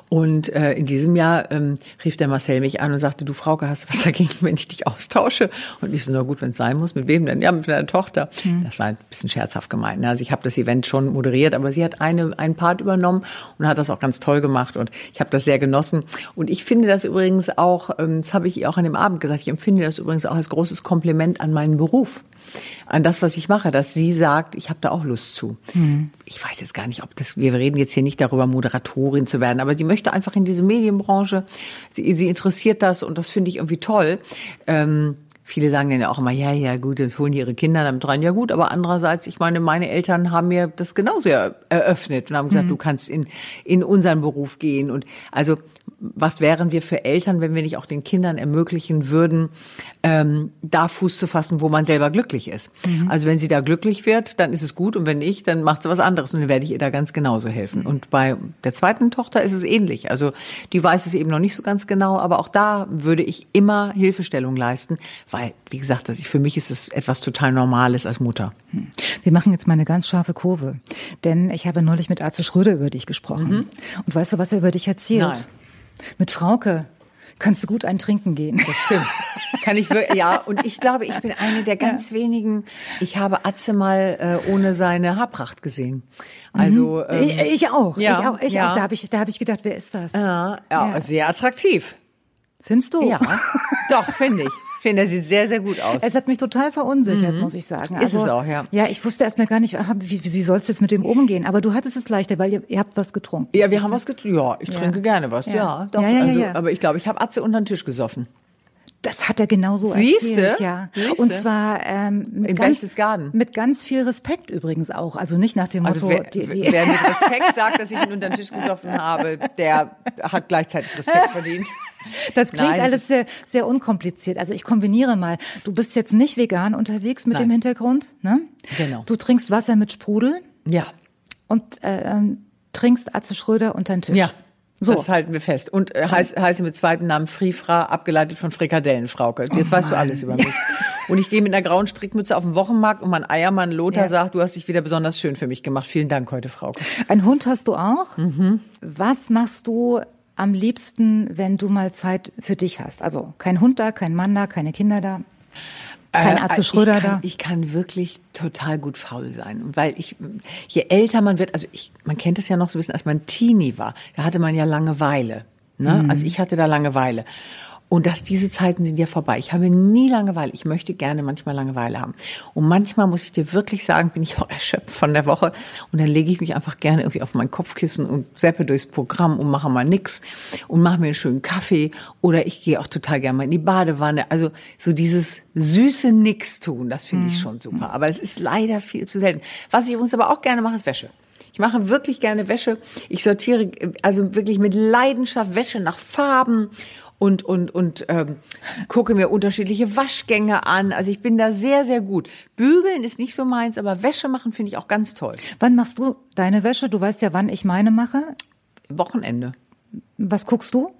Und äh, in diesem Jahr ähm, rief der Marcel mich an und sagte, du Frauke, hast du was dagegen, wenn ich dich austausche? Und ich so, na gut, wenn es sein muss. Mit wem denn? Ja, mit deiner Tochter. Mhm. Das war ein bisschen scherzhaft gemeint. Ne? Also ich habe das Event schon moderiert, aber sie hat eine, einen Part übernommen und hat das auch ganz toll gemacht. Und ich habe das sehr genossen. Und ich finde das übrigens auch, ähm, das habe ich ihr auch an dem Abend gesagt, ich empfinde das übrigens auch als großes Kompliment an meinen Beruf an das, was ich mache, dass sie sagt, ich habe da auch Lust zu. Mhm. Ich weiß jetzt gar nicht, ob das, wir reden jetzt hier nicht darüber, Moderatorin zu werden, aber sie möchte einfach in diese Medienbranche, sie, sie interessiert das und das finde ich irgendwie toll. Ähm, Viele sagen dann ja auch immer, ja, ja, gut, jetzt holen die ihre Kinder damit rein. Ja gut, aber andererseits, ich meine, meine Eltern haben mir das genauso eröffnet und haben gesagt, mhm. du kannst in, in unseren Beruf gehen. Und also was wären wir für Eltern, wenn wir nicht auch den Kindern ermöglichen würden, ähm, da Fuß zu fassen, wo man selber glücklich ist. Mhm. Also wenn sie da glücklich wird, dann ist es gut und wenn nicht, dann macht sie was anderes und dann werde ich ihr da ganz genauso helfen. Mhm. Und bei der zweiten Tochter ist es ähnlich. Also die weiß es eben noch nicht so ganz genau, aber auch da würde ich immer Hilfestellung leisten, weil, wie gesagt, das, für mich ist es etwas total Normales als Mutter. Mhm. Wir machen jetzt mal eine ganz scharfe Kurve, denn ich habe neulich mit Arze Schröder über dich gesprochen. Mhm. Und weißt du, was er über dich erzählt? Nein. Mit Frauke kannst du gut ein Trinken gehen. Das stimmt. Kann ich wirklich, ja. Und ich glaube, ich bin eine der ganz ja. wenigen. Ich habe Atze mal äh, ohne seine Haarpracht gesehen. Also mhm. ähm, ich, ich, auch. Ja, ich auch. Ich ja. auch. Da habe ich, da habe ich gedacht, wer ist das? Ja, ja. sehr attraktiv. Findest du? Ja, doch finde ich finde, er sieht sehr, sehr gut aus. Es hat mich total verunsichert, mhm. muss ich sagen. Also, ist es also, auch, ja. Ja, ich wusste erst mal gar nicht, wie, wie soll es jetzt mit dem umgehen? Aber du hattest es leichter, weil ihr, ihr habt was getrunken. Ja, wir haben was getrunken. Ja, ich ja. trinke gerne was. Ja, ja doch. Ja, ja, also, aber ich glaube, ich habe Atze unter den Tisch gesoffen. Das hat er genauso Siehste? erzählt, ja. Siehste? Und zwar ähm, mit, In ganz, mit ganz viel Respekt übrigens auch. Also nicht nach dem also Motto. Wer, die, die wer mit Respekt sagt, dass ich ihn unter den Tisch gesoffen habe, der hat gleichzeitig Respekt verdient. Das klingt Nein, alles sehr, sehr unkompliziert. Also ich kombiniere mal. Du bist jetzt nicht vegan unterwegs mit Nein. dem Hintergrund, ne? Genau. Du trinkst Wasser mit Sprudel. Ja. Und äh, ähm, trinkst Atze Schröder unter den Tisch. Ja. So. Das halten wir fest. Und äh, heiß, heiße mit zweiten Namen Frifra, abgeleitet von Frikadellenfrauke. Jetzt oh weißt du alles über mich. Und ich gehe mit einer grauen Strickmütze auf den Wochenmarkt und mein Eiermann Lothar ja. sagt, du hast dich wieder besonders schön für mich gemacht. Vielen Dank heute, Frauke. Ein Hund hast du auch? Mhm. Was machst du am liebsten, wenn du mal Zeit für dich hast? Also kein Hund da, kein Mann da, keine Kinder da? Kein Arzt äh, Schröder ich kann, da? Ich kann wirklich total gut faul sein. weil ich, je älter man wird, also ich, man kennt es ja noch so ein bisschen, als man Teenie war, da hatte man ja Langeweile. Ne? Mhm. Also ich hatte da Langeweile. Und dass diese Zeiten sind ja vorbei. Ich habe nie Langeweile. Ich möchte gerne manchmal Langeweile haben. Und manchmal muss ich dir wirklich sagen, bin ich auch erschöpft von der Woche. Und dann lege ich mich einfach gerne irgendwie auf mein Kopfkissen und seppe durchs Programm und mache mal nix und mache mir einen schönen Kaffee. Oder ich gehe auch total gerne mal in die Badewanne. Also so dieses süße Nix tun, das finde ich mhm. schon super. Aber es ist leider viel zu selten. Was ich übrigens aber auch gerne mache, ist Wäsche. Ich mache wirklich gerne Wäsche. Ich sortiere also wirklich mit Leidenschaft Wäsche nach Farben und und und ähm, gucke mir unterschiedliche Waschgänge an. Also ich bin da sehr sehr gut. Bügeln ist nicht so meins, aber Wäsche machen finde ich auch ganz toll. Wann machst du deine Wäsche? Du weißt ja, wann ich meine mache. Wochenende. Was guckst du?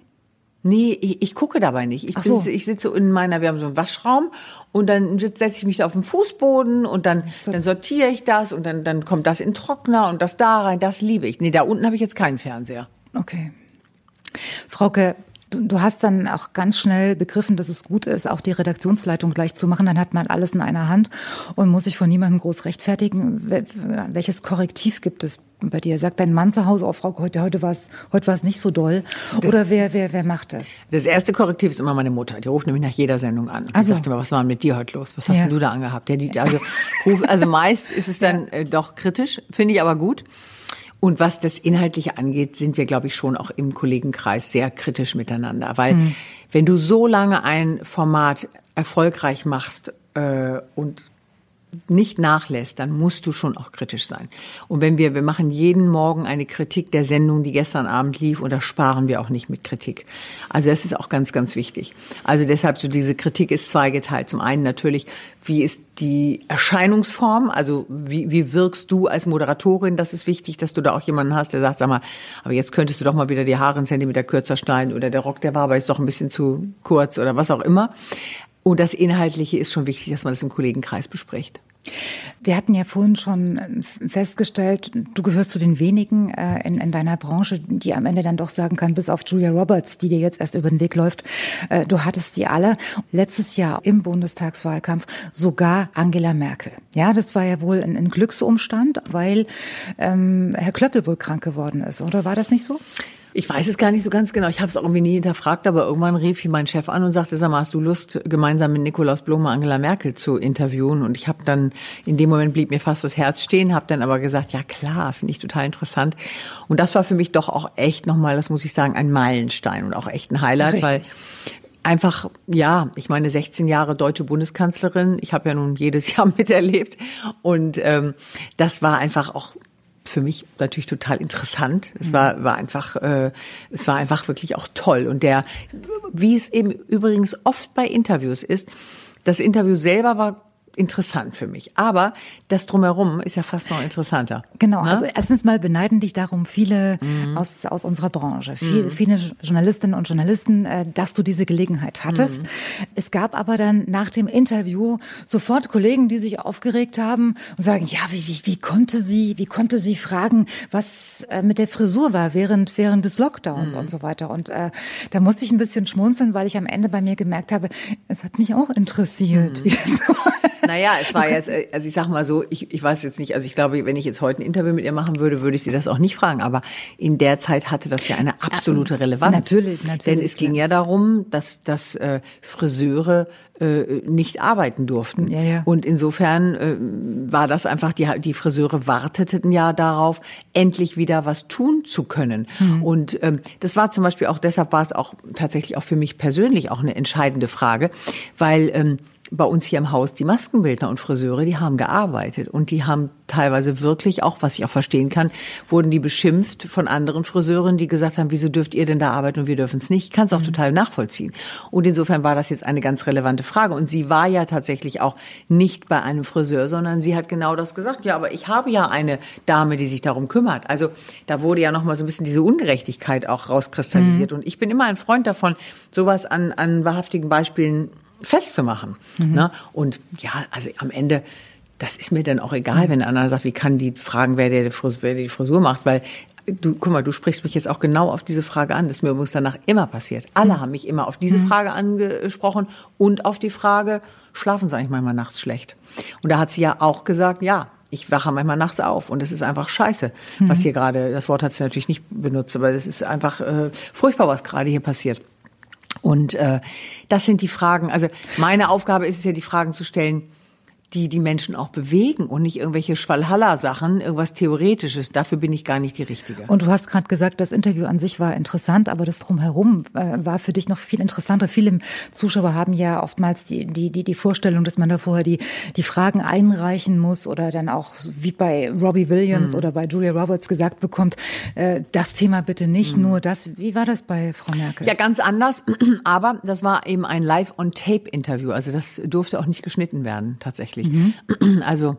Nee, ich, ich gucke dabei nicht. Ich, so. sitze, ich sitze in meiner, wir haben so einen Waschraum und dann setze ich mich da auf den Fußboden und dann, dann sortiere ich das und dann, dann kommt das in Trockner und das da rein, das liebe ich. Nee, da unten habe ich jetzt keinen Fernseher. Okay. Frauke, du, du hast dann auch ganz schnell begriffen, dass es gut ist, auch die Redaktionsleitung gleich zu machen. Dann hat man alles in einer Hand und muss sich von niemandem groß rechtfertigen. Wel- Welches Korrektiv gibt es bei dir? Sagt dein Mann zu Hause, oh Frauke, heute, heute war es heute war's nicht so doll? Oder wer, wer, wer macht das? Das erste Korrektiv ist immer meine Mutter. Die ruft nämlich nach jeder Sendung an. Die Ach so. sagt immer, was war denn mit dir heute los? Was hast Ja. du da angehabt? Ja, die, also, also meist ist es dann äh, doch kritisch, finde ich aber gut. Und was das Inhaltliche angeht, sind wir, glaube ich, schon auch im Kollegenkreis sehr kritisch miteinander. Weil Mhm. wenn du so lange ein Format erfolgreich machst äh, und nicht nachlässt, dann musst du schon auch kritisch sein. Und wenn wir, wir machen jeden Morgen eine Kritik der Sendung, die gestern Abend lief, und da sparen wir auch nicht mit Kritik. Also das ist auch ganz, ganz wichtig. Also deshalb so diese Kritik ist zweigeteilt. Zum einen natürlich, wie ist die Erscheinungsform? Also wie, wie wirkst du als Moderatorin? Das ist wichtig, dass du da auch jemanden hast, der sagt, sag mal, aber jetzt könntest du doch mal wieder die Haare einen Zentimeter kürzer schneiden oder der Rock, der war aber jetzt doch ein bisschen zu kurz oder was auch immer. Und das Inhaltliche ist schon wichtig, dass man das im Kollegenkreis bespricht. Wir hatten ja vorhin schon festgestellt, du gehörst zu den wenigen äh, in, in deiner Branche, die am Ende dann doch sagen kann, bis auf Julia Roberts, die dir jetzt erst über den Weg läuft, äh, du hattest die alle. Letztes Jahr im Bundestagswahlkampf sogar Angela Merkel. Ja, das war ja wohl ein, ein Glücksumstand, weil ähm, Herr Klöppel wohl krank geworden ist, oder war das nicht so? Ich weiß es gar nicht so ganz genau. Ich habe es auch irgendwie nie hinterfragt, aber irgendwann rief ihn mein Chef an und sagte, sag mal, hast du Lust, gemeinsam mit Nikolaus Blome Angela Merkel zu interviewen? Und ich habe dann, in dem Moment blieb mir fast das Herz stehen, habe dann aber gesagt, ja klar, finde ich total interessant. Und das war für mich doch auch echt nochmal, das muss ich sagen, ein Meilenstein und auch echt ein Highlight, Richtig. weil einfach, ja, ich meine, 16 Jahre deutsche Bundeskanzlerin, ich habe ja nun jedes Jahr miterlebt und ähm, das war einfach auch für mich natürlich total interessant. Es war, war einfach, äh, es war einfach wirklich auch toll. Und der, wie es eben übrigens oft bei Interviews ist, das Interview selber war interessant für mich. Aber das drumherum ist ja fast noch interessanter. Genau, Ne? also erstens mal beneiden dich darum viele Mhm. aus, aus unserer Branche, viel, viele Journalistinnen und Journalisten, äh, dass du diese Gelegenheit hattest. Mhm. Es gab aber dann nach dem Interview sofort Kollegen, die sich aufgeregt haben und sagen, ja, wie, wie, wie konnte sie, wie konnte sie fragen, was äh, mit der Frisur war während, während des Mhm. Lockdowns und so weiter. Und äh, da musste ich ein bisschen schmunzeln, weil ich am Ende bei mir gemerkt habe, es hat mich auch interessiert, Mhm. wie das so Naja, es war jetzt, äh, also ich sag mal so, ich, ich weiß jetzt nicht, also ich glaube, wenn ich jetzt heute ein Interview mit ihr machen würde, würde ich sie das auch nicht fragen. Aber in der Zeit hatte das ja eine absolute Relevanz. natürlich, natürlich, Denn es ging ja darum, dass, dass äh, Friseure äh, nicht arbeiten durften. Ja, ja. Und insofern äh, war das einfach, die, die Friseure warteten ja darauf, endlich wieder was tun zu können. Mhm. Und ähm, das war zum Beispiel auch, deshalb war es auch tatsächlich auch für mich persönlich auch eine entscheidende Frage, weil ähm, bei uns hier im Haus die Maskenbildner und Friseure, die haben gearbeitet und die haben teilweise wirklich auch, was ich auch verstehen kann, wurden die beschimpft von anderen Friseuren, die gesagt haben, wieso dürft ihr denn da arbeiten und wir dürfen es nicht? Ich kann es auch total nachvollziehen. Und insofern war das jetzt eine ganz relevante Frage. Und sie war ja tatsächlich auch nicht bei einem Friseur, sondern sie hat genau das gesagt. Ja, aber ich habe ja eine Dame, die sich darum kümmert. Also da wurde ja noch mal so ein bisschen diese Ungerechtigkeit auch rauskristallisiert. Und ich bin immer ein Freund davon, sowas an, an wahrhaftigen Beispielen festzumachen. Ne? Und ja, also am Ende, das ist mir dann auch egal, wenn einer sagt, wie kann die fragen, wer, der die Frisur, wer die Frisur macht, weil du, guck mal, du sprichst mich jetzt auch genau auf diese Frage an. Das ist mir übrigens danach immer passiert. Alle haben mich immer auf diese Frage angesprochen und auf die Frage, schlafen sie eigentlich manchmal nachts schlecht? Und da hat sie ja auch gesagt, ja, ich wache manchmal nachts auf und es ist einfach scheiße, was hier gerade, das Wort hat sie natürlich nicht benutzt, aber es ist einfach äh, furchtbar, was gerade hier passiert. Und äh, das sind die Fragen. Also meine Aufgabe ist es ja, die Fragen zu stellen, die die Menschen auch bewegen und nicht irgendwelche Schwalhalla-Sachen, irgendwas Theoretisches. Dafür bin ich gar nicht die Richtige. Und du hast gerade gesagt, das Interview an sich war interessant, aber das drumherum äh, war für dich noch viel interessanter. Viele Zuschauer haben ja oftmals die, die, die, die Vorstellung, dass man da vorher die, die Fragen einreichen muss oder dann auch wie bei Robbie Williams oder bei Julia Roberts gesagt bekommt, äh, das Thema bitte nicht, nur das. Wie war das bei Frau Merkel? Ja, ganz anders. Aber das war eben ein Live-on-Tape-Interview. Also das durfte auch nicht geschnitten werden, tatsächlich. Also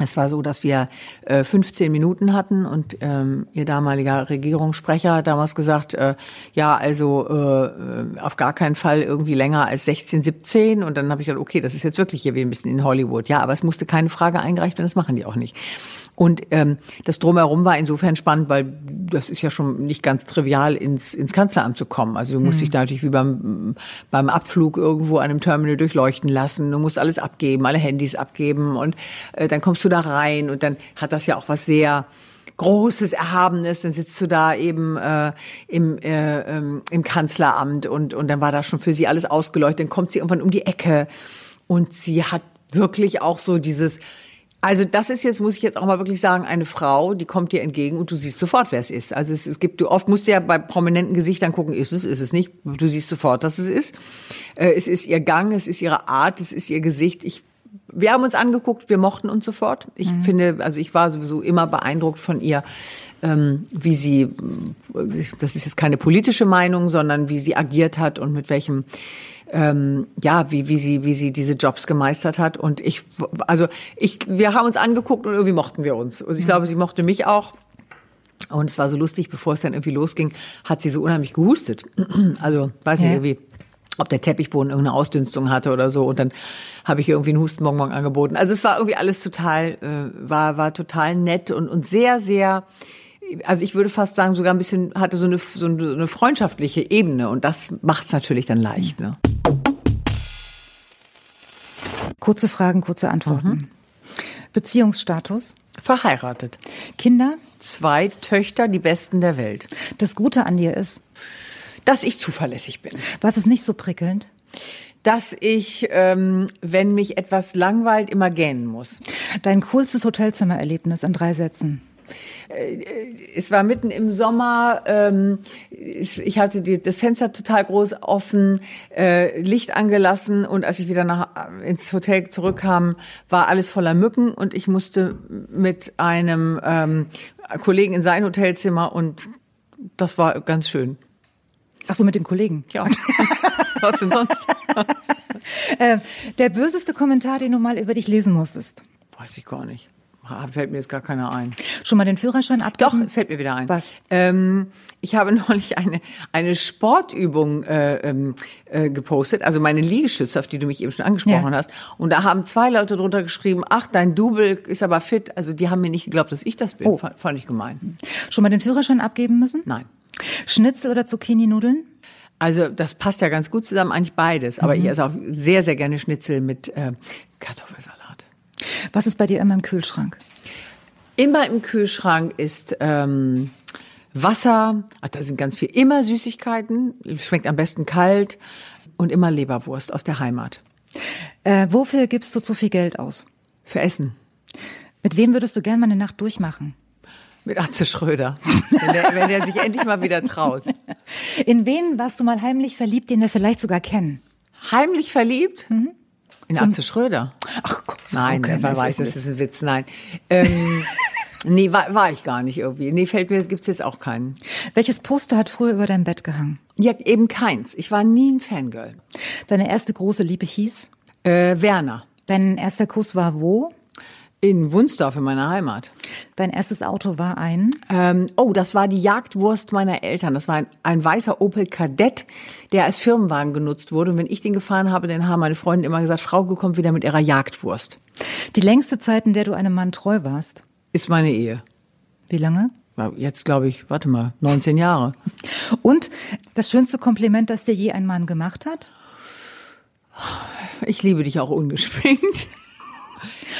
Es war so, dass wir äh, 15 Minuten hatten und ähm, ihr damaliger Regierungssprecher hat damals gesagt, äh, ja, also äh, auf gar keinen Fall irgendwie länger als 16, 17. Und dann habe ich gedacht, okay, das ist jetzt wirklich hier wie ein bisschen in Hollywood. Ja, aber es musste keine Frage eingereicht werden, das machen die auch nicht. Und ähm, das drumherum war insofern spannend, weil das ist ja schon nicht ganz trivial, ins, ins Kanzleramt zu kommen. Also du musst mhm. dich da natürlich wie beim, beim Abflug irgendwo an einem Terminal durchleuchten lassen. Du musst alles abgeben, alle Handys abgeben und äh, dann kommst du da rein und dann hat das ja auch was sehr Großes, Erhabenes, dann sitzt du da eben äh, im, äh, ähm, im Kanzleramt und, und dann war da schon für sie alles ausgeleuchtet. Dann kommt sie irgendwann um die Ecke und sie hat wirklich auch so dieses also das ist jetzt, muss ich jetzt auch mal wirklich sagen, eine Frau, die kommt dir entgegen und du siehst sofort, wer es ist. Also es, es gibt, du oft musst du ja bei prominenten Gesichtern gucken, ist es, ist es nicht. Du siehst sofort, dass es ist. Äh, es ist ihr Gang, es ist ihre Art, es ist ihr Gesicht. Ich, wir haben uns angeguckt, wir mochten uns sofort. Ich mhm. finde, also ich war sowieso immer beeindruckt von ihr, ähm, wie sie, das ist jetzt keine politische Meinung, sondern wie sie agiert hat und mit welchem ähm, ja, wie, wie sie, wie sie diese Jobs gemeistert hat. Und ich, also ich, wir haben uns angeguckt und irgendwie mochten wir uns. Und ich glaube, sie mochte mich auch. Und es war so lustig, bevor es dann irgendwie losging, hat sie so unheimlich gehustet. Also, weiß nicht, ja. irgendwie, ob der Teppichboden irgendeine Ausdünstung hatte oder so. Und dann habe ich irgendwie einen Hustenbonbon angeboten. Also es war irgendwie alles total, äh, war, war total nett und, und sehr, sehr, also ich würde fast sagen, sogar ein bisschen hatte so eine, so eine freundschaftliche Ebene und das macht es natürlich dann leicht. Ne? Kurze Fragen, kurze Antworten. Mhm. Beziehungsstatus? Verheiratet. Kinder? Zwei Töchter, die besten der Welt. Das Gute an dir ist? Dass ich zuverlässig bin. Was ist nicht so prickelnd? dass ich, ähm, wenn mich etwas langweilt, immer gähnen muss. Dein coolstes Hotelzimmererlebnis in drei Sätzen. Äh, es war mitten im Sommer, ähm, ich hatte die, das Fenster total groß offen, äh, Licht angelassen und als ich wieder nach, ins Hotel zurückkam, war alles voller Mücken und ich musste mit einem ähm, Kollegen in sein Hotelzimmer und das war ganz schön. Ach so, mit dem Kollegen? Ja. Was denn sonst? äh, der böseste Kommentar, den du mal über dich lesen musstest? Weiß ich gar nicht. Fällt mir jetzt gar keiner ein. Schon mal den Führerschein abgegeben? Doch, es fällt mir wieder ein. Was? Ähm, ich habe neulich eine, eine Sportübung äh, ähm, äh, gepostet, also meine Liegestütze, auf die du mich eben schon angesprochen ja. hast. Und da haben zwei Leute drunter geschrieben, ach, dein Double ist aber fit. Also die haben mir nicht geglaubt, dass ich das bin. Oh. Fand, fand ich gemein. Schon mal den Führerschein abgeben müssen? Nein. Schnitzel oder Zucchini-Nudeln? Also das passt ja ganz gut zusammen, eigentlich beides. Aber mhm. ich esse auch sehr, sehr gerne Schnitzel mit äh, Kartoffelsalat. Was ist bei dir immer im Kühlschrank? Immer im Kühlschrank ist ähm, Wasser, ach, da sind ganz viel, immer Süßigkeiten, schmeckt am besten kalt und immer Leberwurst aus der Heimat. Äh, wofür gibst du zu viel Geld aus? Für Essen. Mit wem würdest du gerne mal eine Nacht durchmachen? Mit Atze Schröder, wenn der, wenn der sich endlich mal wieder traut. In wen warst du mal heimlich verliebt, den wir vielleicht sogar kennen? Heimlich verliebt? Mhm. In so Atze Schröder? Ach Gott. Nein, okay, wer weiß, das ist ein Witz. Nein. Ähm, nee, war, war ich gar nicht irgendwie. Nee, fällt mir, gibt's jetzt auch keinen. Welches Poster hat früher über dein Bett gehangen? Ja, eben keins. Ich war nie ein Fangirl. Deine erste große Liebe hieß? Äh, Werner. Dein erster Kuss war wo? In Wunsdorf, in meiner Heimat. Dein erstes Auto war ein? Ähm, oh, das war die Jagdwurst meiner Eltern. Das war ein, ein weißer Opel Kadett, der als Firmenwagen genutzt wurde. Und wenn ich den gefahren habe, dann haben meine Freunde immer gesagt, Frau kommt wieder mit ihrer Jagdwurst. Die längste Zeit, in der du einem Mann treu warst? Ist meine Ehe. Wie lange? Jetzt glaube ich, warte mal, 19 Jahre. Und das schönste Kompliment, das dir je ein Mann gemacht hat? Ich liebe dich auch ungeschminkt.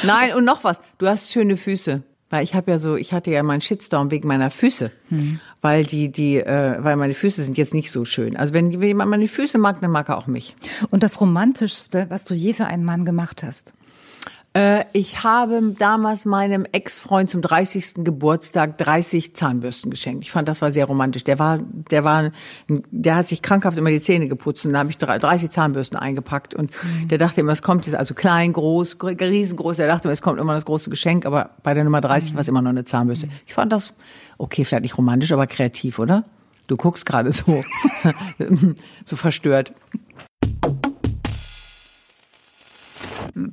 Nein, und noch was. Du hast schöne Füße. Weil ich habe ja so, ich hatte ja meinen Shitstorm wegen meiner Füße, hm. weil die, die, äh, weil meine Füße sind jetzt nicht so schön. Also wenn jemand meine Füße mag, dann mag er auch mich. Und das Romantischste, was du je für einen Mann gemacht hast? Äh, ich habe damals meinem Ex-Freund zum 30. Geburtstag 30 Zahnbürsten geschenkt. Ich fand, das war sehr romantisch. Der war, der war, der hat sich krankhaft immer die Zähne geputzt und da habe ich 30 Zahnbürsten eingepackt und mhm. der dachte immer, es kommt jetzt also klein, groß, riesengroß. Er dachte immer, es kommt immer das große Geschenk, aber bei der Nummer 30 mhm. war es immer noch eine Zahnbürste. Mhm. Ich fand das okay, vielleicht nicht romantisch, aber kreativ, oder? Du guckst gerade so, so verstört.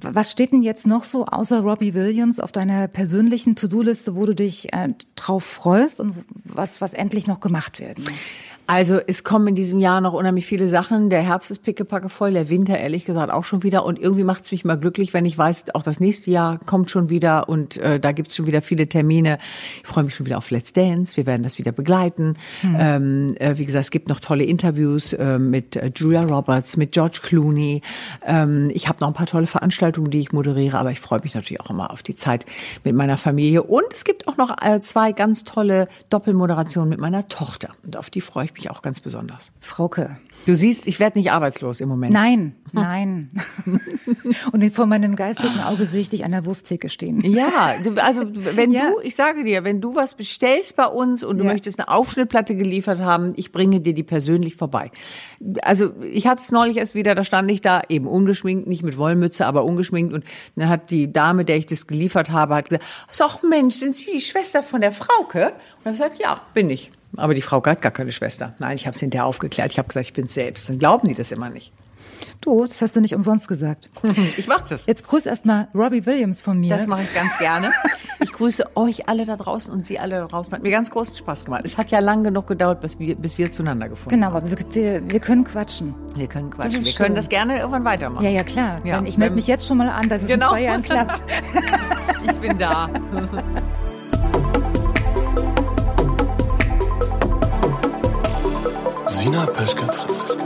Was steht denn jetzt noch so außer Robbie Williams auf deiner persönlichen To-Do-Liste, wo du dich äh, drauf freust und was, was endlich noch gemacht werden muss? Also es kommen in diesem Jahr noch unheimlich viele Sachen. Der Herbst ist pickepacke voll, der Winter ehrlich gesagt auch schon wieder. Und irgendwie macht es mich mal glücklich, wenn ich weiß, auch das nächste Jahr kommt schon wieder und äh, da gibt's schon wieder viele Termine. Ich freue mich schon wieder auf Let's Dance. Wir werden das wieder begleiten. Mhm. Ähm, äh, wie gesagt, es gibt noch tolle Interviews äh, mit äh, Julia Roberts, mit George Clooney. Ähm, ich habe noch ein paar tolle Veranstaltungen, die ich moderiere, aber ich freue mich natürlich auch immer auf die Zeit mit meiner Familie. Und es gibt auch noch äh, zwei ganz tolle Doppelmoderationen mit meiner Tochter. Und auf die freue ich mich auch ganz besonders. Frauke. Du siehst, ich werde nicht arbeitslos im Moment. Nein, nein. Und vor meinem geistigen Auge sehe ich dich an der Wursttheke stehen. Ja, also wenn ja. du, ich sage dir, wenn du was bestellst bei uns und du ja. möchtest eine Aufschnittplatte geliefert haben, ich bringe dir die persönlich vorbei. Also ich hatte es neulich erst wieder, da stand ich da eben ungeschminkt, nicht mit Wollmütze, aber ungeschminkt und dann hat die Dame, der ich das geliefert habe, hat gesagt, ach Mensch, sind Sie die Schwester von der Frauke? Und ich gesagt, ja, bin ich. Aber die Frau hat gar keine Schwester. Nein, ich habe es hinterher aufgeklärt. Ich habe gesagt, ich bin selbst. Dann glauben die das immer nicht. Du, das hast du nicht umsonst gesagt. Ich mach das. Jetzt grüß erstmal Robbie Williams von mir. Das mache ich ganz gerne. Ich grüße euch alle da draußen und Sie alle da draußen. Hat mir ganz großen Spaß gemacht. Es hat ja lang genug gedauert, bis wir, bis wir zueinander gefunden genau, haben. Genau, aber wir, wir, wir, können quatschen. Wir können quatschen. Wir schön. können das gerne irgendwann weitermachen. Ja, ja, klar. Ja, Dann ich melde mich jetzt schon mal an, dass es genau. in zwei Jahren klappt. ich bin da. Sina Peschke trifft.